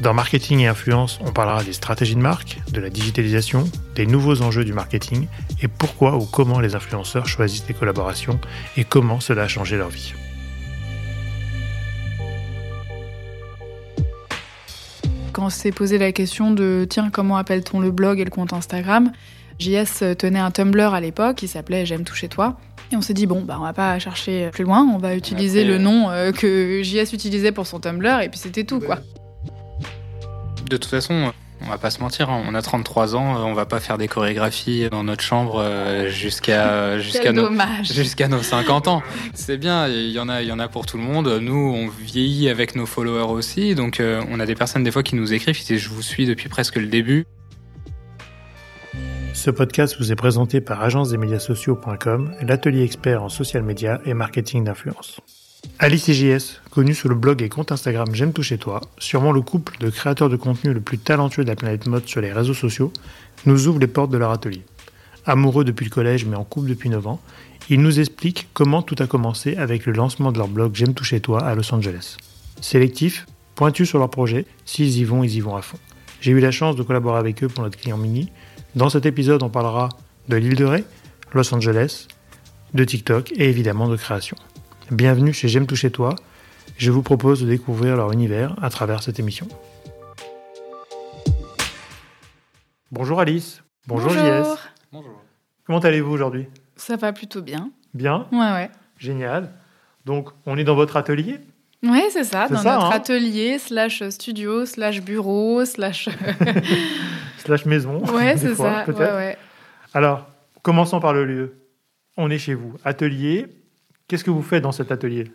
Dans Marketing et Influence, on parlera des stratégies de marque, de la digitalisation, des nouveaux enjeux du marketing et pourquoi ou comment les influenceurs choisissent des collaborations et comment cela a changé leur vie. Quand on s'est posé la question de tiens, comment appelle-t-on le blog et le compte Instagram, JS tenait un Tumblr à l'époque qui s'appelait J'aime toucher toi. Et on s'est dit, bon, bah, on va pas chercher plus loin, on va utiliser le nom euh, que JS utilisait pour son Tumblr, et puis c'était tout, quoi. De toute façon, on va pas se mentir, hein, on a 33 ans, on va pas faire des chorégraphies dans notre chambre euh, jusqu'à jusqu'à nos jusqu'à nos 50 ans. C'est bien, il y en a il y en a pour tout le monde. Nous, on vieillit avec nos followers aussi, donc euh, on a des personnes des fois qui nous écrivent qui disent je vous suis depuis presque le début. Ce podcast vous est présenté par agence des médias sociaux.com, l'atelier expert en social media et marketing d'influence. Alice et JS, connu sous le blog et compte Instagram J'aime tout chez toi, sûrement le couple de créateurs de contenu le plus talentueux de la planète mode sur les réseaux sociaux, nous ouvrent les portes de leur atelier. Amoureux depuis le collège mais en couple depuis 9 ans, ils nous expliquent comment tout a commencé avec le lancement de leur blog J'aime tout chez toi à Los Angeles. Sélectif, pointu sur leur projet, s'ils y vont, ils y vont à fond. J'ai eu la chance de collaborer avec eux pour notre client mini. Dans cet épisode, on parlera de l'île de Ré, Los Angeles, de TikTok et évidemment de création. Bienvenue chez J'aime toucher toi. Je vous propose de découvrir leur univers à travers cette émission. Bonjour Alice. Bonjour, Bonjour. JS. Bonjour. Comment allez-vous aujourd'hui? Ça va plutôt bien. Bien? Ouais, ouais. Génial. Donc, on est dans votre atelier? Oui, c'est ça, C'est dans ça, notre hein? atelier, slash studio, slash bureau, slash... slash maison. ouais, c'est ça. peut-être. Ouais, ouais. Alors, commençons par le lieu. On est chez vous. Atelier. Qu'est-ce que vous faites dans cet atelier?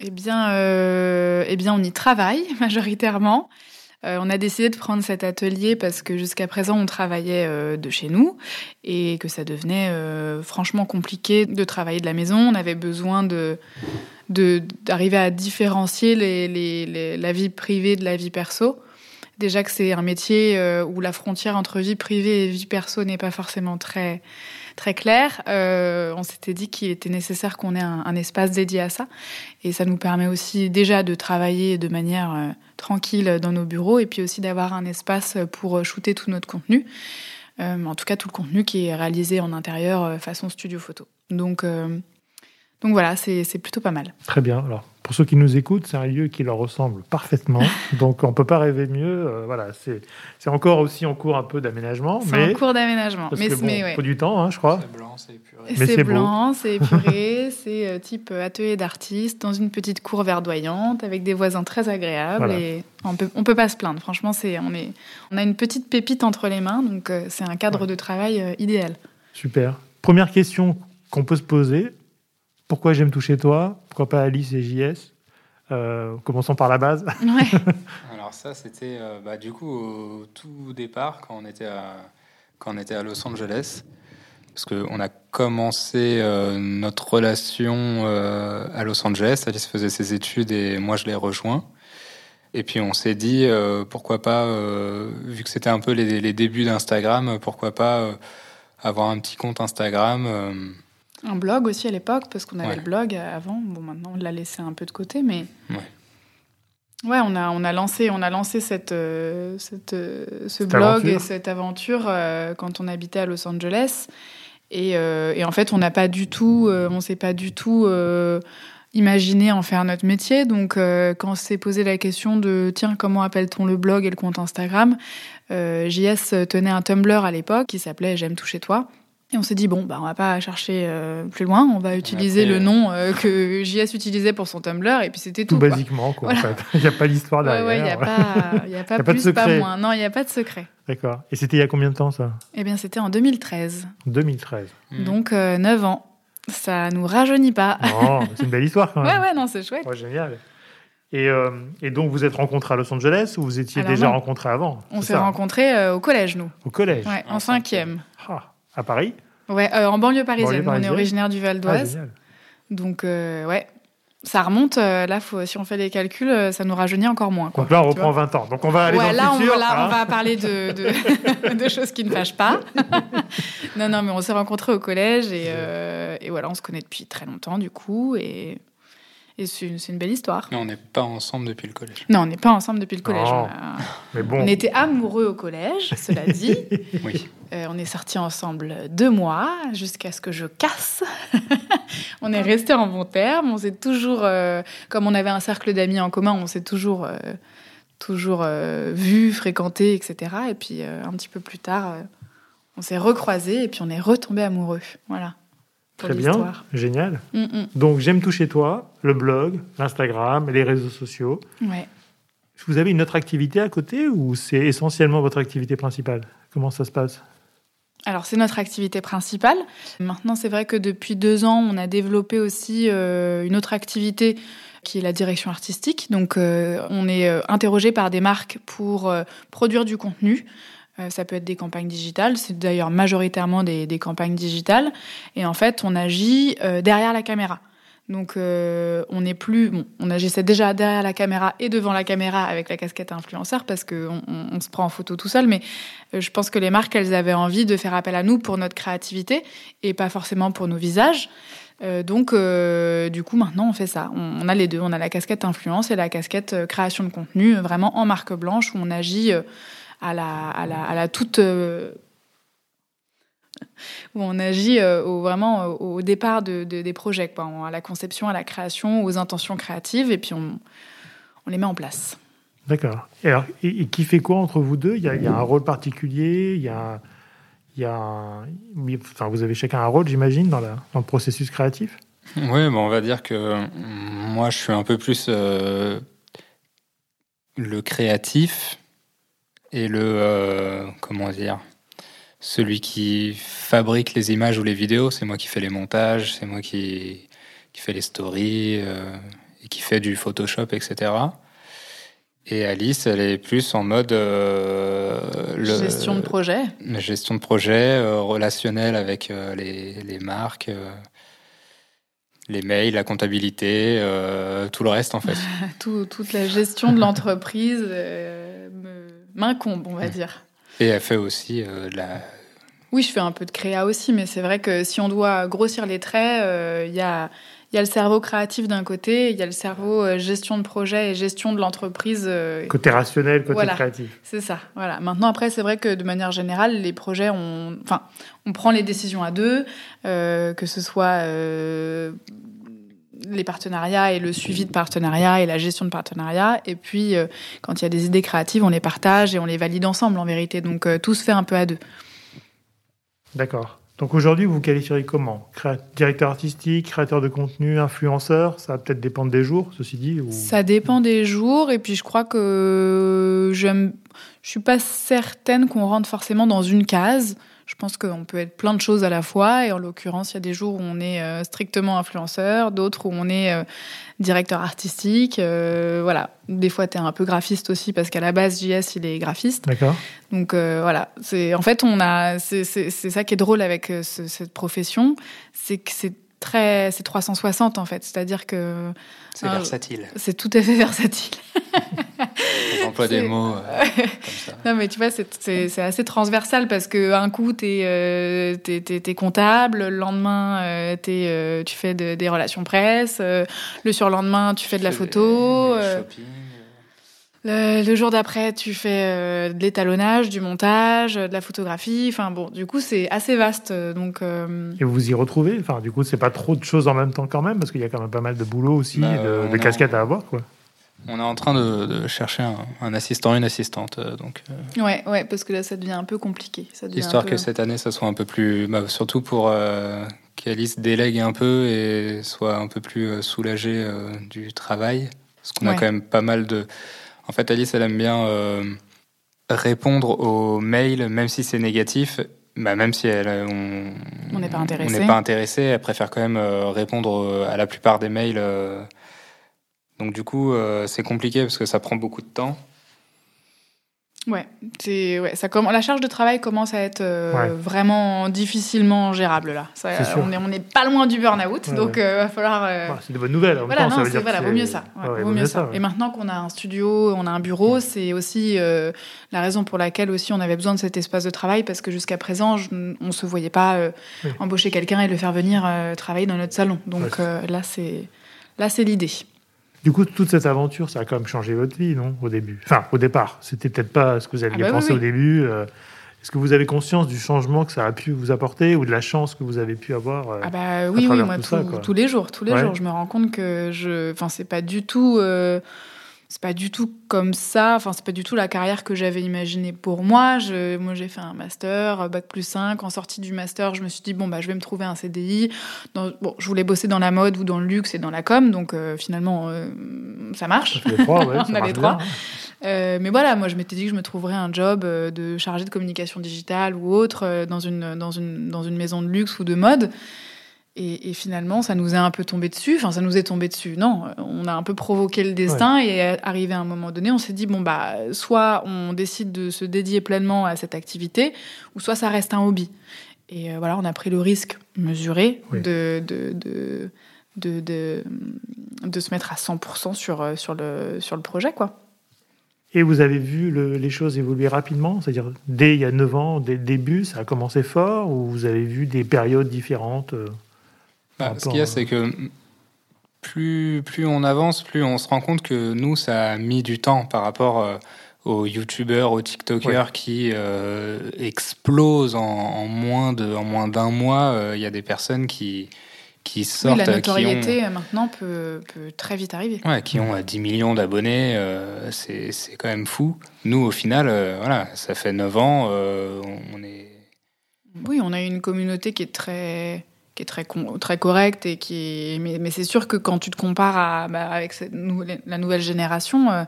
Eh bien, euh, eh bien, on y travaille majoritairement. Euh, on a décidé de prendre cet atelier parce que jusqu'à présent, on travaillait euh, de chez nous et que ça devenait franchement compliqué de travailler de la maison. On avait besoin de d'arriver à différencier la vie privée de la vie perso. Déjà que c'est un métier où la frontière entre vie privée et vie perso n'est pas forcément très très claire. Euh, on s'était dit qu'il était nécessaire qu'on ait un, espace dédié à ça. Et ça nous permet aussi déjà de travailler de manière euh, tranquille dans nos bureaux et puis aussi d'avoir un espace pour euh, shooter tout notre contenu. En tout cas, tout le contenu qui est réalisé en intérieur façon studio photo. Donc, donc voilà, c'est plutôt pas mal. Très bien. Alors, pour ceux qui nous écoutent, c'est un lieu qui leur ressemble parfaitement. Donc, on peut pas rêver mieux. Euh, voilà, c'est c'est encore aussi en cours un peu d'aménagement. C'est mais en cours d'aménagement. parce Mais, que bon, mais ouais. faut du temps, hein, je crois. C'est blanc, c'est épuré. Mais c'est blanc, c'est épuré, c'est euh, type euh, atelier d'artiste dans une petite cour verdoyante avec des voisins très agréables Voilà. et on peut on peut pas se plaindre. Franchement, c'est on est on a une petite pépite entre les mains donc euh, c'est un cadre Ouais. de travail idéal. Super. Première question qu'on peut se poser. Pourquoi j'aime toucher toi? Pourquoi pas Alice et JS Euh, Commençons par la base. Ouais. Alors ça, c'était euh, bah, du coup au tout départ quand on était à, quand on était à Los Angeles. Parce qu'on a commencé euh, notre relation euh, à Los Angeles. Alice faisait ses études et moi je l'ai rejoint. Et puis on s'est dit, euh, pourquoi pas, euh, vu que c'était un peu les, les débuts d'Instagram, pourquoi pas euh, avoir un petit compte Instagram. Un blog aussi à l'époque parce qu'on avait Ouais. le blog avant. Bon maintenant on l'a laissé un peu de côté mais Ouais. Ouais, on a, on a lancé, on a lancé cette, euh, cette, euh, ce Cette blog aventure. et cette aventure euh, quand on habitait à Los Angeles. Et, et en fait, on n'a pas du tout, on s'est pas du tout imaginé en faire notre métier. Donc, quand on s'est posé la question de tiens, comment appelle-t-on le blog et le compte Instagram, JS tenait un Tumblr à l'époque qui s'appelait J'aime toucher toi. Et on s'est dit bon, bah on va pas chercher euh, plus loin, on va utiliser après, le euh, nom euh, que JS utilisait pour son Tumblr et puis c'était tout. Tout quoi. basiquement, quoi, Voilà. en fait. Il n'y a pas d'histoire Ouais, derrière. ouais, il n'y a pas, y a pas Y a pas de pas, secret. moins. Non, il n'y a pas de secret. D'accord. Et c'était il y a combien de temps, ça? Eh bien, c'était en 2013. 2013. Mm. Donc, euh, 9 ans. Ça nous rajeunit pas. Oh, c'est une belle histoire, quand même. ouais, ouais, non, c'est chouette. Ouais, génial. Et, euh, et, donc, vous êtes rencontrés à Los Angeles ou vous étiez Alors déjà non. rencontrés avant? On s'est ça rencontrés euh, au collège, nous. Au collège Ouais, en En cinquième. Ah, À Paris Ouais, euh, en banlieue parisienne. Banlieue On est originaire du Val Ah, d'Oise. donc, euh, ouais. Ça remonte, euh, là, faut, si on fait les calculs, euh, ça nous rajeunit encore moins. Quoi, Donc là, on reprend vois 20 ans. Donc on va aller ouais, dans là, le on, futur. là, on hein. va parler de, de, de choses qui ne fâchent pas. non, non, mais on s'est rencontrés au collège et, et voilà, on se connaît depuis très longtemps, du coup, et, et c'est une, belle histoire. Mais on n'est pas ensemble depuis le collège. Non, on n'est pas ensemble depuis le collège. On, a- Mais bon, on était amoureux au collège, cela dit. Oui. Euh, on est sortis ensemble deux mois jusqu'à ce que je casse. on est restés en bons termes. On s'est toujours, euh, comme on avait un cercle d'amis en commun, on s'est toujours, euh, toujours euh, vus, fréquentés, etc. Et puis euh, un petit peu plus tard, euh, on s'est recroisés et puis on est retombés amoureux. Voilà. Très bien, génial. Mm, mm. Donc j'aime tout chez toi, le blog, l'Instagram, les réseaux sociaux. Ouais. Vous avez une autre activité à côté ou c'est essentiellement votre activité principale? Comment ça se passe? Alors, c'est notre activité principale. Maintenant, c'est vrai que depuis deux ans, on a développé aussi euh, une autre activité qui est la direction artistique. Donc, euh, on est euh, interrogé par des marques pour euh, produire du contenu. Euh, ça peut être des campagnes digitales, c'est d'ailleurs majoritairement des, campagnes digitales. Et en fait, on agit euh, derrière la caméra. Donc, euh, on n'est plus. Bon, on agissait déjà derrière la caméra et devant la caméra avec la casquette influenceur parce qu'on on, se prend en photo tout seul. Mais je pense que les marques, elles avaient envie de faire appel à nous pour notre créativité et pas forcément pour nos visages. Donc, du coup, maintenant, on fait ça. On, a les deux. On a la casquette influence et la casquette création de contenu, vraiment en marque blanche, où on agit à la, à la, à la toute. euh, où on agit euh, au, vraiment euh, au départ de, de- des projets, quoi, à la conception, à la création, aux intentions créatives, et puis on, on les met en place. D'accord. Et, alors, et, et qui fait quoi entre vous deux? Il y, a, il y a un rôle particulier Il y a, il y a un- enfin, vous avez chacun un rôle, j'imagine, dans, la- dans le processus créatif? Oui, bon, on va dire que moi, je suis un peu plus euh, le créatif et le euh, comment dire celui qui fabrique les images ou les vidéos. C'est moi qui fais les montages, c'est moi qui qui fait les stories euh, et qui fait du Photoshop, etc. Et Alice, elle est plus en mode euh, le- Gestion de projet. la gestion de projet, euh, relationnel avec les, les marques, les mails, la comptabilité, euh, tout le reste en fait. Tout- toute la gestion de l'entreprise euh, me- m'incombe, on va dire. Et elle fait aussi euh, de la... Oui, je fais un peu de créa aussi, mais c'est vrai que si on doit grossir les traits, euh, il y, a, il y a le cerveau créatif d'un côté, il y a le cerveau euh, gestion de projet et gestion de l'entreprise. euh, Côté rationnel, côté Voilà. créatif. C'est ça, voilà. Maintenant, après, c'est vrai que de manière générale, les projets, on, enfin, on prend les décisions à deux, euh, que ce soit euh, les partenariats et le suivi de partenariats et la gestion de partenariats. Et puis, euh, quand il y a des idées créatives, on les partage et on les valide ensemble, en vérité. Donc, euh, tout se fait un peu à deux. D'accord. Donc aujourd'hui, vous vous qualifieriez comment? Créa- Directeur artistique, créateur de contenu, influenceur? Ça va peut-être dépendre des jours, ceci dit. Ou... Ça dépend des jours. Et puis, je crois que. Je suis pas certaine qu'on rentre forcément dans une case. Je pense qu'on peut être plein de choses à la fois. Et en l'occurrence, il y a des jours où on est euh, strictement influenceur, d'autres où on est euh, directeur artistique. Euh, voilà. Des fois, tu es un peu graphiste aussi parce qu'à la base, JS, il est graphiste. D'accord. Donc euh, voilà, c'est en fait on a c'est c'est c'est ça qui est drôle avec ce- cette profession, c'est que c'est très c'est 360 en fait, c'est-à-dire que C'est versatile. c'est tout à fait versatile. J'emploie des c'est- mots euh, comme ça. Non mais tu vois c'est assez transversal parce que un coup t'es euh, t'es t'es t'es comptable, le lendemain euh, t'es euh, tu fais de- des relations presse, euh, le surlendemain tu fais de la photo. euh, shopping, euh. Le, le jour d'après, tu fais euh, de l'étalonnage, du montage, euh, de la photographie. Enfin bon, du coup, c'est assez vaste. euh, Donc, euh, Et vous vous y retrouvez? Enfin, du coup, c'est pas trop de choses en même temps quand même, parce qu'il y a quand même pas mal de boulot aussi, Bah, de, casquettes à avoir, quoi. On est en train de, de chercher un, un assistant, une assistante. euh, Donc, euh, ouais, ouais, parce que là, ça devient un peu compliqué. Ça histoire peu- que cette année, ça soit un peu plus. bah, surtout pour euh, qu'Alice délègue un peu et soit un peu plus soulagée du travail. Parce qu'on a quand même pas mal de. En fait, Alice, elle aime bien répondre aux mails, même si c'est négatif. Bah, même si elle, on On n'est pas intéressé. on n'est pas intéressé, elle préfère quand même répondre à la plupart des mails Donc du coup, euh, c'est compliqué parce que ça prend beaucoup de temps. Ouais, c'est ouais, ça commence. La charge de travail commence à être euh, Ouais. vraiment difficilement gérable là. Ça, on est on n'est pas loin du burn-out, Ouais, donc euh, va falloir. euh, Ouais, c'est de bonnes nouvelles. En Voilà, temps, ça non, veut dire voilà, vaut c'est- mieux ça. Ouais, Ouais, vaut mieux ça. ouais. Et maintenant qu'on a un studio, on a un bureau, c'est aussi euh, la raison pour laquelle aussi on avait besoin de cet espace de travail parce que jusqu'à présent, je- on se voyait pas euh, embaucher quelqu'un et le faire venir euh, travailler dans notre salon. Donc Ouais. euh, là, c'est là, c'est l'idée. Du coup, toute cette aventure, ça a quand même changé votre vie, non Au début? Enfin, au départ. C'était peut-être pas ce que vous aviez Ah bah pensé oui. au début. euh, Est-ce que vous avez conscience du changement que ça a pu vous apporter ou de la chance que vous avez pu avoir euh, Ah bah oui, oui, moi tout tout- ça, tous les jours, tous les Ouais. jours, je me rends compte que je, enfin c'est pas du tout, euh, c'est pas du tout comme ça, enfin c'est pas du tout la carrière que j'avais imaginée pour moi. Je, moi j'ai fait un master, euh, bac plus 5, en sortie du master, je me suis dit bon bah je vais me trouver un CDI. Dans- bon, je voulais bosser dans la mode ou dans le luxe et dans la com, donc euh, finalement euh, ça marche. ça fait les trois, ouais, On a les trois. Euh, mais voilà, moi je m'étais dit que je me trouverais un job de chargé de communication digitale ou autre dans une, dans, une, dans une maison de luxe ou de mode. Et, et finalement, ça nous est un peu tombé dessus. Enfin, ça nous est tombé dessus. Non, on a un peu provoqué le destin et arrivé à un moment donné, on s'est dit bon bah, soit on décide de se dédier pleinement à cette activité, ou soit ça reste un hobby. Et euh, voilà, on a pris le risque mesuré Oui. de, de, de, de, de, de se mettre à 100% sur, euh, sur, le, sur le projet, quoi. Et vous avez vu le- les choses évoluer rapidement? C'est-à-dire, dès il y a 9 ans, dès le début, ça a commencé fort ou vous avez vu des périodes différentes euh, Bah, ce qu'il y a, c'est que plus, plus on avance, plus on se rend compte que nous, ça a mis du temps par rapport euh, aux youtubeurs, aux tiktokers qui euh, explosent en, en moins de, en moins d'un mois. Euh, Il y a des personnes qui, qui Oui, sortent, la qui ont- notoriété euh, maintenant peut, peut très vite arriver. Ouais, qui ont euh, 10 millions d'abonnés, euh, c'est c'est quand même fou. Nous, au final, euh, voilà, ça fait 9 ans, euh, on est... Oui, on a une communauté qui est très qui est très très correcte et qui est... mais, mais c'est sûr que quand tu te compares à, bah, avec cette la nouvelle génération euh,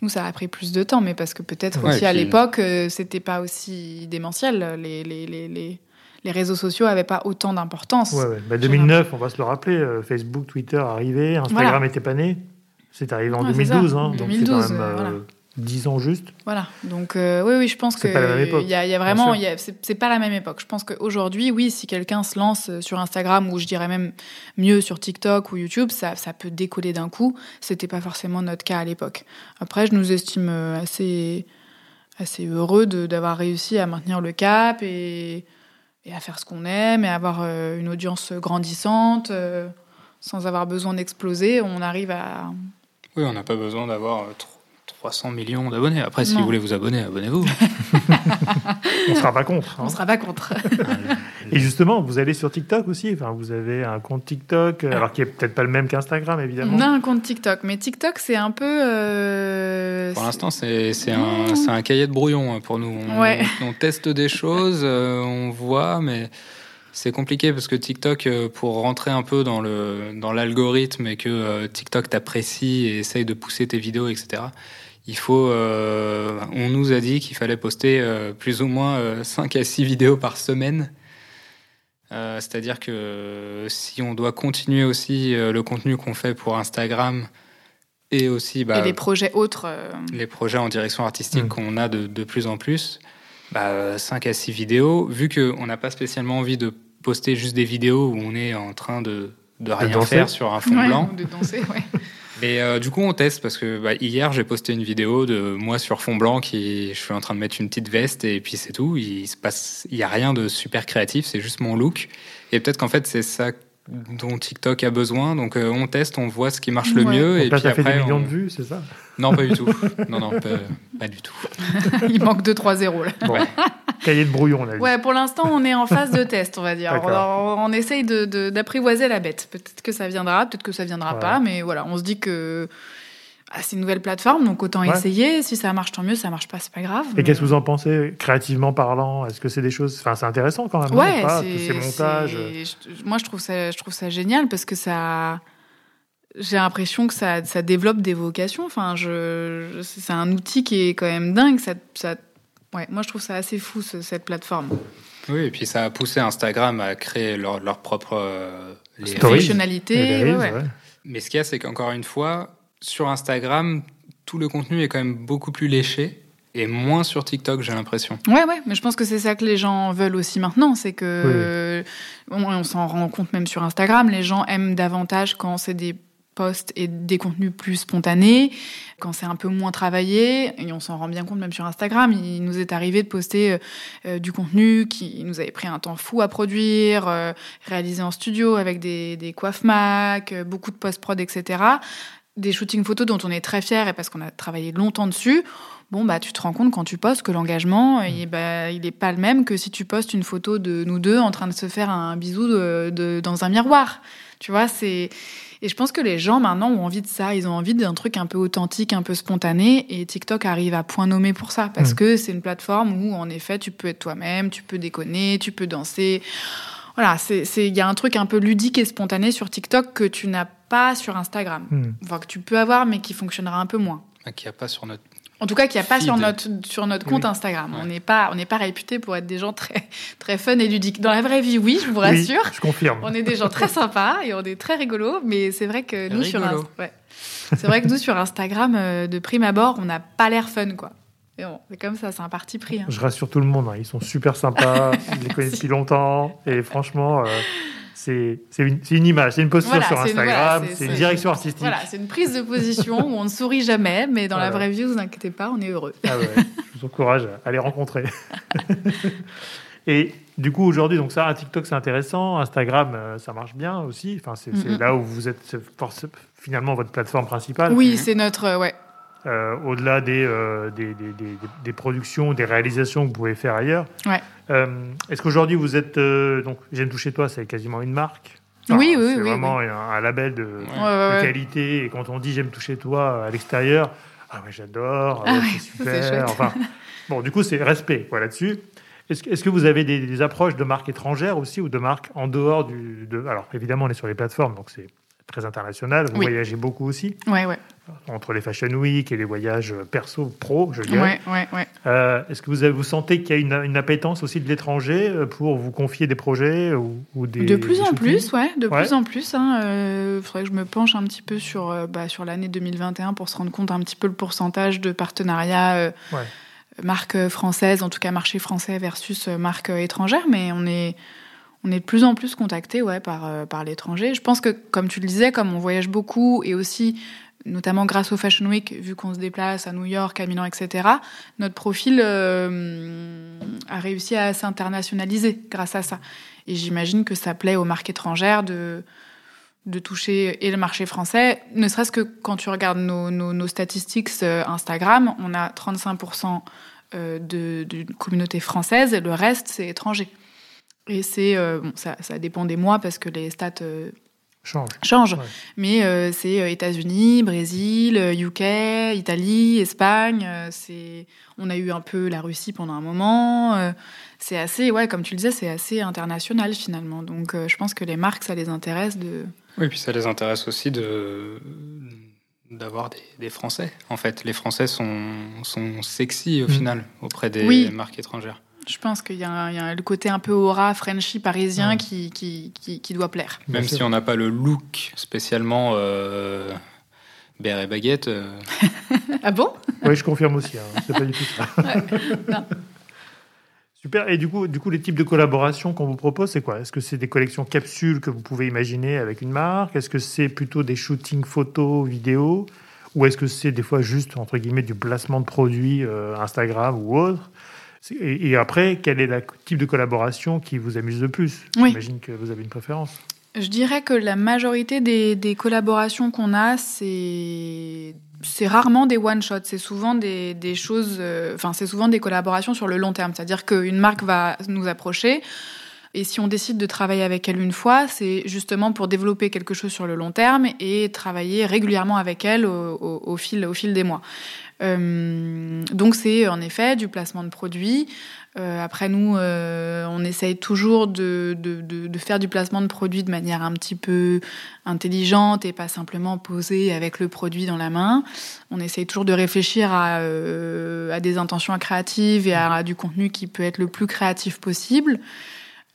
nous ça a pris plus de temps mais parce que peut-être Ouais, aussi à l'époque euh, c'était pas aussi démentiel les les, les, les, les réseaux sociaux avaient pas autant d'importance Ouais, ouais. Bah, 2009, on va se le rappeler, euh, Facebook, Twitter arrivé, Instagram Voilà. était pas né. C'est arrivé en Ouais, c'est 2012, ça. hein, donc c'est 2012, quand même voilà. 10 ans juste. Voilà, donc euh, oui, oui, je pense que C'est pas la même époque, il y y a bien vraiment, sûr. il y a- c'est pas la même époque. Je pense qu'aujourd'hui, oui, si quelqu'un se lance sur Instagram ou je dirais même mieux sur TikTok ou YouTube, ça, ça peut décoller d'un coup. C'était pas forcément notre cas à l'époque. Après, je nous estime euh, assez, assez heureux de- d'avoir réussi à maintenir le cap et, et à faire ce qu'on aime et avoir euh, une audience grandissante. euh, sans avoir besoin d'exploser, on arrive à, Oui, on n'a pas besoin d'avoir euh, tro- 300 millions d'abonnés. Après, si Non. vous voulez vous abonner, abonnez-vous. On sera pas contre. hein. on sera pas contre. Et justement, vous allez sur TikTok aussi? Enfin, vous avez un compte TikTok, euh, alors qui est peut-être pas le même qu'Instagram, évidemment. On a un compte TikTok, mais TikTok, c'est un peu. euh, Pour l'instant, c'est un, cahier de brouillon hein, pour nous. On, Ouais. on teste des choses, euh, on voit, mais c'est compliqué parce que TikTok, pour rentrer un peu dans le dans l'algorithme et que TikTok t'apprécie et essaye de pousser tes vidéos, etc. Il faut. euh, on nous a dit qu'il fallait poster euh, plus ou moins euh, 5 à 6 vidéos par semaine. Euh, C'est-à-dire que si on doit continuer aussi euh, le contenu qu'on fait pour Instagram et aussi bah, et les projets autres. euh, les projets en direction artistique Mm. qu'on a de, de plus en plus, bah, 5 à 6 vidéos, vu qu'on n'a pas spécialement envie de poster juste des vidéos où on est en train de, de rien faire sur un fond ouais, blanc. de danser, ouais. Et euh, du coup, on teste parce que bah, hier, j'ai posté une vidéo de moi sur fond blanc qui je suis en train de mettre une petite veste et puis c'est tout. Il se passe, il y a rien de super créatif, c'est juste mon look. Et peut-être qu'en fait, c'est ça dont TikTok a besoin. Donc, euh, on teste, on voit ce qui marche le Ouais. mieux. Donc et là, puis ça fait après, des millions on- de vues, c'est ça? Non, pas du tout. Non, non, pas, pas du tout. Il manque 2-3 zéros là. Bon, cahier de brouillon, là. Ouais, pour l'instant, on est en phase de test, on va dire. On, on essaye de- de- d'apprivoiser la bête. Peut-être que ça viendra, peut-être que ça viendra Ouais. pas, mais voilà, on se dit que c'est une nouvelle plateforme, donc autant Ouais. essayer. Si ça marche, tant mieux. Ça marche pas, c'est pas grave. Et mais- qu'est-ce que vous en pensez, créativement parlant? Est-ce que c'est des choses. Enfin, c'est intéressant quand même. non, Ouais, ou pas, tous ces montages. Moi, je trouve ça, je trouve ça génial parce que ça. J'ai l'impression que ça, ça développe des vocations. Enfin, je, je- c'est un outil qui est quand même dingue. Ça, ça, ouais, moi, je trouve ça assez fou ce- cette plateforme. Oui, et puis ça a poussé Instagram à créer leur, leur propre euh, les. Fonctionnalité, ouais. Mais ce qu'il y a, c'est qu'encore une fois, sur Instagram, tout le contenu est quand même beaucoup plus léché et moins sur TikTok, j'ai l'impression. Ouais, ouais, mais je pense que c'est ça que les gens veulent aussi maintenant. C'est que, on, on s'en rend compte même sur Instagram, les gens aiment davantage quand c'est des posts et des contenus plus spontanés, quand c'est un peu moins travaillé, et on s'en rend bien compte même sur Instagram, il nous est arrivé de poster euh, du contenu qui nous avait pris un temps fou à produire, euh, réalisé en studio avec des, des coiffes Mac, euh, beaucoup de post-prod, etc. Des shootings photos dont on est très fier et parce qu'on a travaillé longtemps dessus bon bah tu te rends compte quand tu postes que l'engagement il, bah, il est pas le même que si tu postes une photo de nous deux en train de se faire un bisou de, de, dans un miroir. Tu vois, c'est et je pense que les gens maintenant ont envie de ça, ils ont envie d'un truc un peu authentique, un peu spontané et TikTok arrive à point nommé pour ça parce mmh. que c'est une plateforme où en effet tu peux être toi-même, tu peux déconner, tu peux danser. Voilà, c'est il y a un truc un peu ludique et spontané sur TikTok que tu n'as pas sur Instagram. Mmh. Enfin que tu peux avoir mais qui fonctionnera un peu moins. Qui a pas sur notre en tout cas, qu'il n'y a pas sur notre, sur notre compte Instagram. On n'est pas, on n'est pas réputé pour être des gens très, très fun et ludiques. Dans la vraie vie, oui, je vous rassure. je confirme. On est des gens très sympas et on est très rigolos, mais c'est vrai que nous sur, ouais. c'est vrai que nous sur Instagram, euh, de prime abord, on n'a pas l'air fun, quoi. Bon, c'est comme ça, c'est un parti pris. Hein. Je rassure tout le monde, hein. ils sont super sympas, ils les connaissent depuis longtemps, et franchement, euh, c'est une, une, image, c'est une posture sur Instagram, c'est une, direction artistique. Voilà, c'est une prise de position où on ne sourit jamais, mais dans la vraie vie, vous inquiétez pas, on est heureux. Ah ouais, je vous encourage à les rencontrer. Et du coup, aujourd'hui, donc ça, TikTok, c'est intéressant. Instagram, euh, ça marche bien aussi. Enfin, c'est là où vous êtes finalement votre plateforme principale. Oui, c'est notre, euh, ouais, euh, au-delà des, euh, des, des, des, productions, des réalisations que vous pouvez faire ailleurs. Ouais. Euh, est-ce qu'aujourd'hui vous êtes donc J'aime toucher toi, c'est quasiment une marque. oui, oui, c'est vraiment Un, un, label de, de qualité. Et quand on dit j'aime toucher toi à l'extérieur, ah ouais, j'adore, ah c'est super. enfin, bon, du coup, c'est respect quoi là-dessus. Est-ce, est-ce que vous avez des, approches de marques étrangères aussi ou de marques en dehors du. De... Alors évidemment, on est sur les plateformes, donc c'est très international. Vous voyagez beaucoup aussi. Ouais, ouais. Entre les Fashion Week et les voyages perso, pro, je dirais. Ouais. Euh, est-ce que vous, avez, vous sentez qu'il y a une, une appétence aussi de l'étranger euh, pour vous confier des projets ou, ou des. De plus en plus, ouais. De plus en plus. Il hein, euh, faudrait que je me penche un petit peu sur, euh, bah, sur l'année 2021 pour se rendre compte un petit peu le pourcentage de partenariats. Ouais. Marque française, en tout cas marché français versus marque étrangère, mais on est, on est de plus en plus contacté ouais, par, euh, par l'étranger. Je pense que, comme tu le disais, comme on voyage beaucoup et aussi, notamment grâce au Fashion Week, vu qu'on se déplace à New York, à Milan, etc., notre profil euh, a réussi à s'internationaliser grâce à ça. Et j'imagine que ça plaît aux marques étrangères de, de toucher et le marché français, ne serait-ce que quand tu regardes nos, nos, statistiques euh, Instagram, on a 35% de, de communauté française et le reste, c'est étranger. Et c'est, euh, bon, ça, ça, dépend des mois parce que les stats euh, changent. Mais euh, c'est États-Unis, Brésil, UK, Italie, Espagne. c'est, on a eu un peu la Russie pendant un moment. c'est assez, ouais, comme tu le disais, c'est assez international finalement. Donc, je pense que les marques, ça les intéresse de. Oui, puis ça les intéresse aussi de d'avoir des, des, Français. En fait, les Français sont, sont sexy au mm. final auprès des marques étrangères. Je pense qu'il y, y, a le côté un peu aura, Frenchy, parisien qui, qui, qui, doit plaire. Même si on n'a pas le look spécialement euh, et baguette. Euh. ah bon? Oui, je confirme aussi. Hein. C'est pas du tout ça. Super. Et du coup, du coup, les types de collaborations qu'on vous propose, c'est quoi? Est-ce que c'est des collections capsules que vous pouvez imaginer avec une marque? Est-ce que c'est plutôt des shootings photos, vidéos? Ou est-ce que c'est des fois juste, entre guillemets, du placement de produits euh, Instagram ou autre? Et, après, quel est le type de collaboration qui vous amuse le plus J'imagine que vous avez une préférence. Je dirais que la majorité des, collaborations qu'on a, c'est c'est rarement des one shots. C'est souvent des, des choses. Euh, enfin, c'est souvent des collaborations sur le long terme. C'est-à-dire qu'une marque va nous approcher. Et si on décide de travailler avec elle une fois, c'est justement pour développer quelque chose sur le long terme et travailler régulièrement avec elle au, au fil, au fil des mois. Euh, donc c'est en effet du placement de produits. Euh, après nous, euh, on essaye toujours de, faire du placement de produits de manière un petit peu intelligente et pas simplement poser avec le produit dans la main. On essaye toujours de réfléchir à des intentions créatives et à, du contenu qui peut être le plus créatif possible.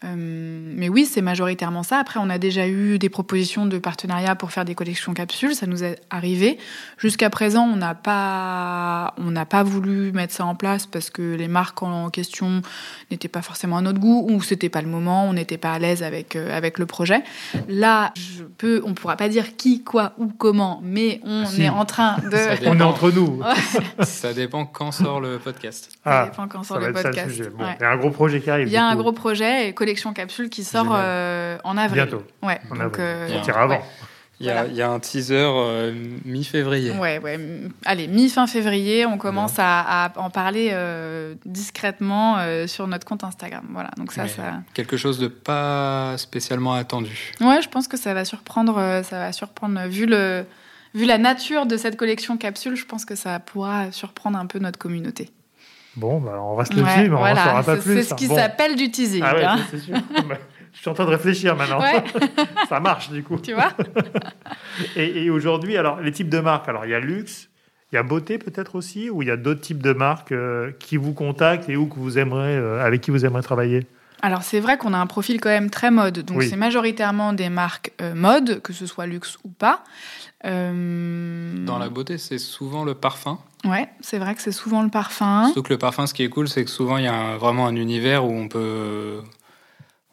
Euh, mais oui, c'est majoritairement ça. Après, on a déjà eu des propositions de partenariat pour faire des collections capsules. Ça nous est arrivé. Jusqu'à présent, on n'a pas, on n'a pas voulu mettre ça en place parce que les marques en question n'étaient pas forcément à notre goût ou c'était pas le moment. On n'était pas à l'aise avec euh, avec le projet. Là, je peux, on pourra pas dire qui, quoi ou comment, mais on Si. est en train de. On est entre nous. Ça dépend quand sort le podcast. Ça dépend quand sort Ah, ça va le être ça podcast. sujet. Bon, Ouais. Il y a un gros projet qui arrive. Il y a un coup. gros projet, et collection capsule, qui sort euh, en avril. Bientôt. Ouais. En donc, avril. euh, Il y a On tire avant. ouais. Il y, a, Voilà. il y a un teaser euh, mi-février. Ouais, ouais. Allez, mi-fin février, on commence à, à en parler euh, discrètement euh, sur notre compte Instagram. Voilà, donc ça, ça. Quelque chose de pas spécialement attendu. Ouais, je pense que ça va surprendre, ça va surprendre, vu le, vu la nature de cette collection capsule, je pense que ça pourra surprendre un peu notre communauté. Bon, bah, on reste Ouais, dessus, mais on voilà, saura pas plus. c'est ce qui Bon. s'appelle du teasing. Ah ouais, hein. c'est sûr. Bah, Je suis en train de réfléchir maintenant. Ouais. ça marche du coup. tu vois Et, et aujourd'hui, alors les types de marques, alors il y a luxe, il y a beauté peut-être aussi, ou il y a d'autres types de marques euh, qui vous contactent et où que vous aimeriez, euh, avec qui vous aimeriez travailler? Alors c'est vrai qu'on a un profil quand même très mode, donc Oui. c'est majoritairement des marques euh, mode, que ce soit luxe ou pas. Euh, Dans la beauté, c'est souvent le parfum. Ouais, c'est vrai que c'est souvent le parfum. Surtout que le parfum, ce qui est cool, c'est que souvent il y a un- vraiment un univers où on peut,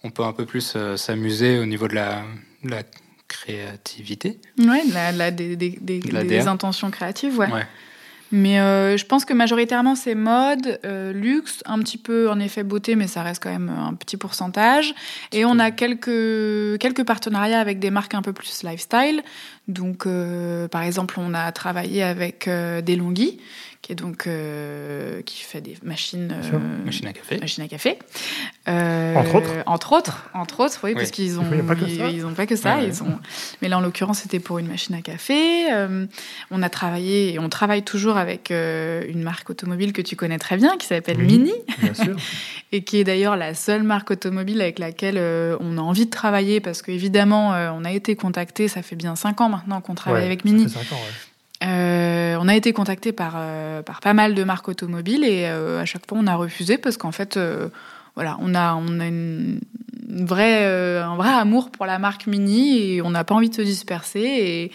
on peut un peu plus euh, s'amuser au niveau de la, de la créativité. Ouais, la, la- des, des- des- De la des DA. intentions créatives, ouais. Ouais. Mais euh, je pense que majoritairement c'est mode, euh, luxe, un petit peu en effet beauté, mais ça reste quand même un petit pourcentage. Et on a quelques, quelques partenariats avec des marques un peu plus lifestyle. Donc, euh, par exemple, on a travaillé avec euh, Delonghi, qui est donc euh, qui fait des machines, euh, Machine à café. machines à café. Euh, Entre autres Entre autres, entre autres, oui, Oui. parce qu'ils ont, ils, ça. ils ont pas que ça. Ouais, ouais. Ils ont, mais là, en l'occurrence, c'était pour une machine à café. Euh, on a travaillé et on travaille toujours avec euh, une marque automobile que tu connais très bien, qui s'appelle Mini. Mini, Bien sûr. et qui est d'ailleurs la seule marque automobile avec laquelle euh, on a envie de travailler, parce qu'évidemment, euh, on a été contacté, ça fait bien cinq ans maintenant qu'on travaille Ouais, avec ça Mini. fait cinq ans, ouais. Euh, on a été contacté par, euh, par pas mal de marques automobiles et euh, à chaque fois on a refusé parce qu'en fait, euh, voilà, on a, on a une, une vraie, euh, un vrai amour pour la marque Mini et on n'a pas envie de se disperser et,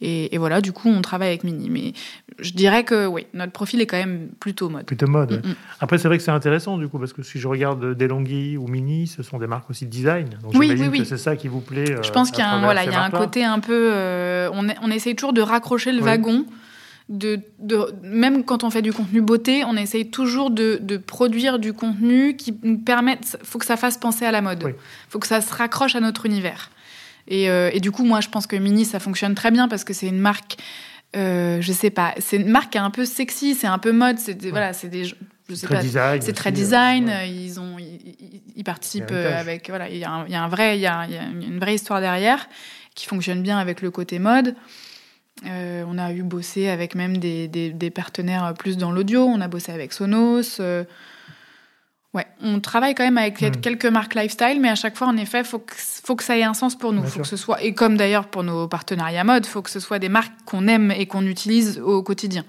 et, et voilà, du coup on travaille avec Mini. Mais je dirais que oui, notre profil est quand même plutôt mode. Plutôt mode. Mm. Après, c'est vrai que c'est intéressant du coup, parce que si je regarde Delonghi ou Mini, ce sont des marques aussi de design. Donc Oui, oui, oui. que c'est ça qui vous plaît. euh, Je pense qu'il y a un, voilà, il y a un côté un peu. euh, on, on essaye toujours de raccrocher le Oui. wagon. De, de- même quand on fait du contenu beauté, on essaye toujours de, de produire du contenu qui nous permette. faut que ça fasse penser à la mode. Oui. faut que ça se raccroche à notre univers. Et, euh, et du coup, moi, je pense que Mini, ça fonctionne très bien parce que c'est une marque. euh, je sais pas, c'est une marque qui est un peu sexy, c'est un peu mode, c'est voilà, c'est des, je sais Très pas, design. c'est très euh, design. ouais. euh, Ils ont, ils, ils- ils participent Il avec, voilà, il y, a un, il y a un vrai, il y a, il y a une vraie histoire derrière qui fonctionne bien avec le côté mode. Euh, on a eu bossé avec même des, des, des partenaires plus dans l'audio. On a bossé avec Sonos. euh, ouais, on travaille quand même avec Hmm. quelques marques lifestyle, mais à chaque fois, en effet, faut que, faut que ça ait un sens pour nous. Bien faut sûr. que ce soit et comme d'ailleurs pour nos partenariats mode, faut que ce soit des marques qu'on aime et qu'on utilise au quotidien.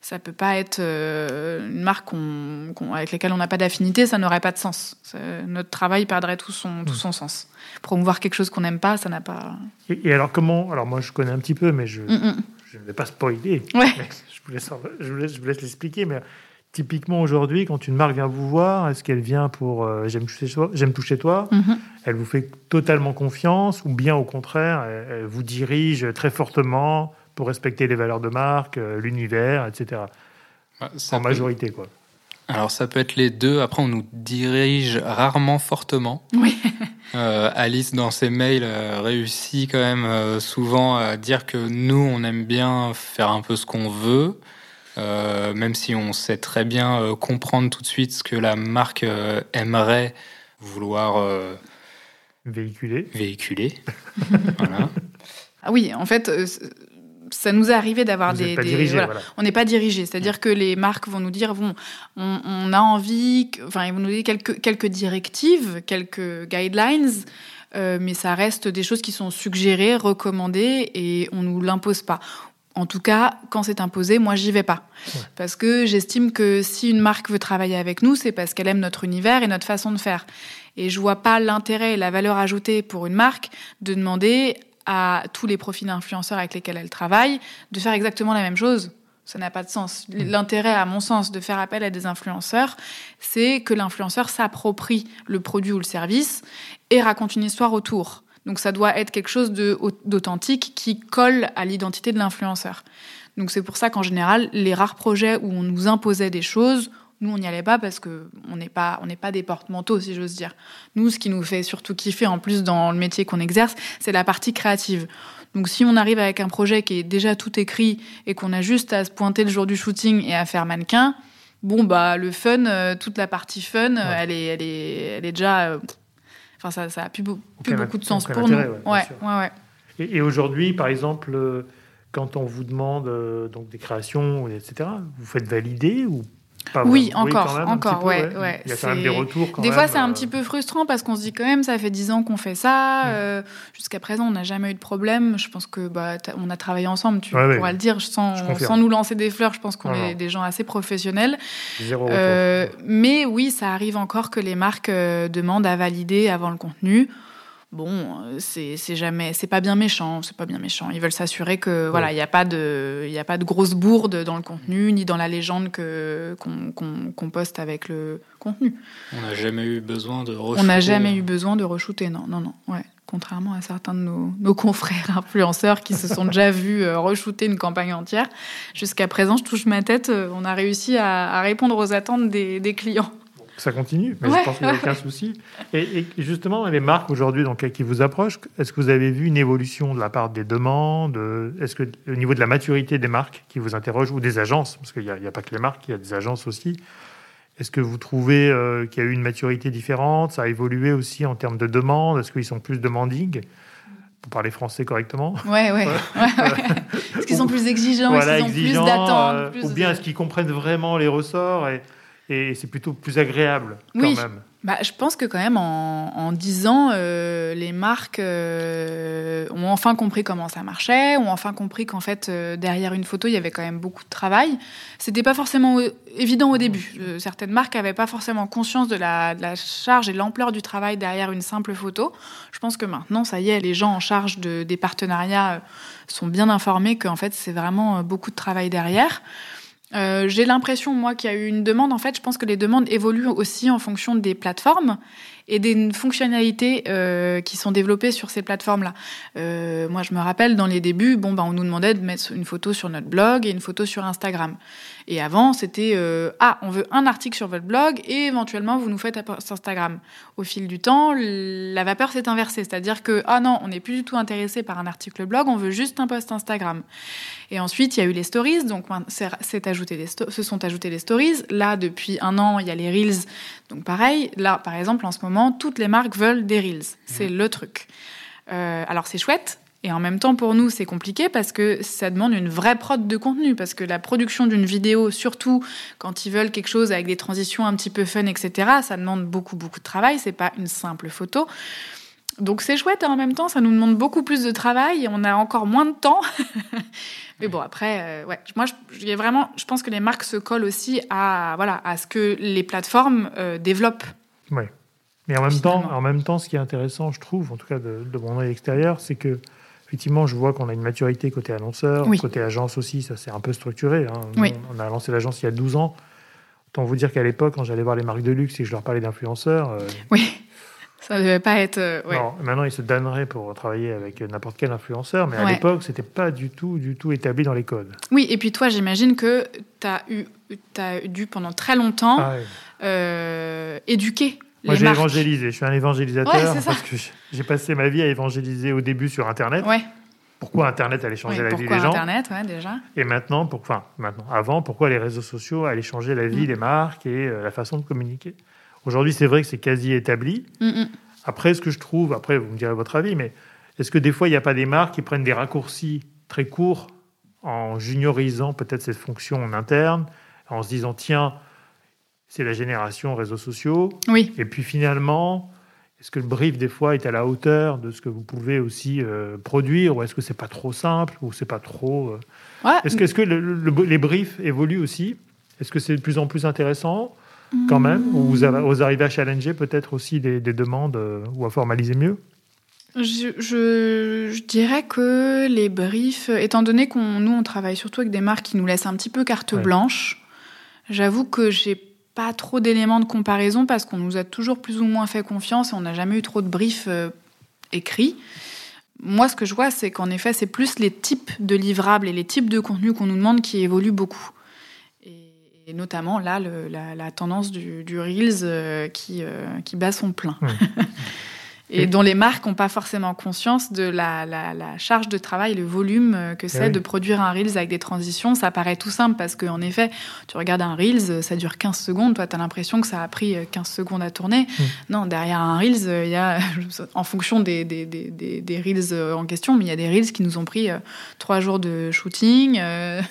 Ça peut pas être euh, une marque qu'on- avec laquelle on n'a pas d'affinité, ça n'aurait pas de sens. Ça- notre travail perdrait tout son, tout Mm. son sens. Promouvoir quelque chose qu'on n'aime pas, ça n'a pas. Et, et alors, comment Alors, moi, je connais un petit peu, mais je, Mm, mm. je ne vais pas spoiler. Ouais. Je vous laisse, je vous laisse, je vous laisse l'expliquer. Mais typiquement, aujourd'hui, quand une marque vient vous voir, est-ce qu'elle vient pour euh, j'aime toucher toi, j'aime toucher toi Mhm. Elle vous fait totalement confiance ou bien au contraire, elle, elle vous dirige très fortement pour respecter les valeurs de marque, euh, l'univers, etc. Ça en peut- majorité, quoi. Alors ça peut être les deux. Après, on nous dirige rarement fortement. Oui. Euh, Alice, dans ses mails, euh, réussit quand même euh, souvent à dire que nous, on aime bien faire un peu ce qu'on veut, euh, même si on sait très bien euh, comprendre tout de suite ce que la marque euh, aimerait vouloir euh, Véhiculé. véhiculer. voilà. Ah oui, en fait, euh, ça nous est arrivé d'avoir des. n'êtes pas des- dirigé, voilà. voilà. On n'est pas dirigé, c'est-à-dire que les marques vont nous dire bon, on, on a envie, enfin, ils vont nous donner quelques, quelques directives, quelques guidelines, euh, mais ça reste des choses qui sont suggérées, recommandées, et on nous l'impose pas. En tout cas, quand c'est imposé, moi, j'y vais pas. Parce que j'estime que si une marque veut travailler avec nous, c'est parce qu'elle aime notre univers et notre façon de faire. Et je vois pas l'intérêt et la valeur ajoutée pour une marque de demander à tous les profils d'influenceurs avec lesquels elle travaille de faire exactement la même chose. Ça n'a pas de sens. Mm. L'intérêt, à mon sens, de faire appel à des influenceurs, c'est que l'influenceur s'approprie le produit ou le service et raconte une histoire autour. Donc ça doit être quelque chose d'authentique qui colle à l'identité de l'influenceur. Donc c'est pour ça qu'en général, les rares projets où on nous imposait des choses, nous, on n'y allait pas parce que on n'est pas, on n'est pas des porte-manteaux, si j'ose dire. Nous, ce qui nous fait surtout kiffer, en plus dans le métier qu'on exerce, c'est la partie créative. Donc, si on arrive avec un projet qui est déjà tout écrit et qu'on a juste à se pointer le jour du shooting et à faire mannequin, bon bah le fun, euh, toute la partie fun, elle est, elle est, elle est déjà. Euh, enfin, ça, ça a plus, plus beaucoup de sens pour nous. Ouais, ouais, ouais, Et, et aujourd'hui, par exemple, euh, quand on vous demande donc des créations, etc., vous faites valider ou oui, encore, encore, ouais, ouais. Il y a quand même des retours. des fois, c'est un euh. petit peu frustrant parce qu'on se dit quand même, ça fait dix ans qu'on fait ça. Euh, jusqu'à présent, on n'a jamais eu de problème. Je pense que bah, on a travaillé ensemble, tu pourras le dire, sans, sans, nous lancer des fleurs. Je pense qu'on est des gens assez professionnels. Zéro euh, mais oui, ça arrive encore que les marques demandent à valider avant le contenu bon, euh, c'est jamais, c'est pas bien méchant, c'est pas bien méchant. Ils veulent s'assurer que voilà, il n'y a pas de, il a pas de grosse bourde dans le contenu ni dans la légende que qu'on poste avec le contenu. On n'a jamais eu besoin de. On n'a jamais eu besoin de re-shooter, non, non, non, ouais. Contrairement à certains de nos, nos confrères influenceurs qui se sont déjà vus euh, re-shooter une campagne entière, jusqu'à présent, je touche ma tête, euh, on a réussi à, à répondre aux attentes des, des clients ça continue, mais je pense qu'il n'y a aucun souci. Et, justement, les marques aujourd'hui qui vous approchent, est-ce que vous avez vu une évolution de la part des demandes Est-ce que au niveau de la maturité des marques qui vous interrogent ou des agences, parce qu'il n'y a, pas que les marques, il y a des agences aussi. Est-ce que vous trouvez euh, qu'il y a eu une maturité différente Ça a évolué aussi en termes de demandes Est-ce qu'ils sont plus demanding pour parler français correctement? Ouais, ouais. Est-ce qu'ils sont plus exigeants? Est-ce qu'ils ont plus d'attentes euh, Ou bien est-ce qu'ils comprennent vraiment les ressorts et et c'est plutôt plus agréable quand oui. même. Bah, je pense que quand même en, en 10 ans, euh, les marques euh, ont enfin compris comment ça marchait, ont enfin compris qu'en fait euh, derrière une photo il y avait quand même beaucoup de travail. C'était pas forcément évident au début. certaines marques n'avaient pas forcément conscience de la, de la charge et l'ampleur du travail derrière une simple photo. Je pense que maintenant ça y est, les gens en charge de, des partenariats sont bien informés qu'en fait c'est vraiment beaucoup de travail derrière. Euh, j'ai l'impression, moi, qu'il y a eu une demande. En fait, je pense que les demandes évoluent aussi en fonction des plateformes et des fonctionnalités euh, qui sont développées sur ces plateformes-là. Euh, moi, je me rappelle, dans les débuts, bon, bah, on nous demandait de mettre une photo sur notre blog et une photo sur Instagram. Et avant, c'était euh, ah, on veut un article sur votre blog et éventuellement vous nous faites un post Instagram. Au fil du temps, la vapeur s'est inversée, c'est-à-dire que ah non, on n'est plus du tout intéressé par un article blog, on veut juste un post Instagram. Et ensuite, il y a eu les stories, donc c'est ajouté les se sont ajoutés les stories. Là, depuis un an, il y a les reels, donc pareil. Là, par exemple, en ce moment, toutes les marques veulent des reels, c'est mmh. le truc. Euh, alors c'est chouette, et en même temps, pour nous, c'est compliqué parce que ça demande une vraie prod de contenu. Parce que la production d'une vidéo, surtout quand ils veulent quelque chose avec des transitions un petit peu fun, etc., ça demande beaucoup, beaucoup de travail. C'est pas une simple photo. Donc c'est chouette et en même temps, ça nous demande beaucoup plus de travail et on a encore moins de temps. Mais bon, après, euh, ouais, moi, je, vraiment, je pense que les marques se collent aussi à, voilà, à ce que les plateformes euh, développent. Oui. Mais en même, temps, en même temps, ce qui est intéressant, je trouve, en tout cas de, de mon œil extérieur, c'est que Effectivement, je vois qu'on a une maturité côté annonceur, côté agence aussi, ça s'est un peu structuré. Hein. On a lancé l'agence il y a 12 ans. Autant vous dire qu'à l'époque, quand j'allais voir les marques de luxe et je leur parlais d'influenceurs. Euh, oui, ça ne devait pas être. Euh, non, maintenant ils se donneraient pour travailler avec n'importe quel influenceur, mais à l'époque, c'était pas du tout, du tout établi dans les codes. Oui, et puis toi, j'imagine que tu as, eu, as dû pendant très longtemps ah euh, éduquer moi, j'ai évangélisé. Je suis un évangélisateur parce que j'ai passé ma vie à évangéliser au début sur Internet. Ouais. Pourquoi Internet allait changer la vie des gens Internet, ouais, déjà. Et maintenant, pourquoi maintenant, avant, pourquoi les réseaux sociaux allaient changer la vie mm. des marques et euh, la façon de communiquer? Aujourd'hui, c'est vrai que c'est quasi établi. Mm, mm. Après, ce que je trouve, après, vous me direz votre avis, mais est-ce que des fois, il n'y a pas des marques qui prennent des raccourcis très courts en juniorisant peut-être cette fonction en interne, en se disant, tiens, c'est la génération réseaux sociaux. Oui. Et puis finalement, est-ce que le brief des fois est à la hauteur de ce que vous pouvez aussi produire ou est-ce que c'est pas trop simple ou c'est pas trop Est-ce que, est -ce que les briefs évoluent aussi? Est-ce que c'est de plus en plus intéressant quand même? Ou vous, arrivez à challenger peut-être aussi des, demandes euh, ou à formaliser mieux? Je, dirais que les briefs, étant donné qu'on nous on travaille surtout avec des marques qui nous laissent un petit peu carte blanche, j'avoue que j'ai pas trop d'éléments de comparaison parce qu'on nous a toujours plus ou moins fait confiance et on n'a jamais eu trop de briefs euh, écrits. Moi, ce que je vois, c'est qu'en effet, c'est plus les types de livrables et les types de contenus qu'on nous demande qui évoluent beaucoup. Et notamment là, la, tendance du, Reels euh, qui, euh, qui bat son plein. et dont les marques n'ont pas forcément conscience de la, charge de travail, le volume euh, que c'est de produire un Reels avec des transitions. Ça paraît tout simple parce qu'en effet, tu regardes un Reels, ça dure 15 secondes, toi tu as l'impression que ça a pris 15 euh, secondes à tourner. Hmm. Non, derrière un Reels, euh, il y a, en fonction des, des, des, des, Reels en question, mais il y a des Reels qui nous ont pris 3 jours de shooting,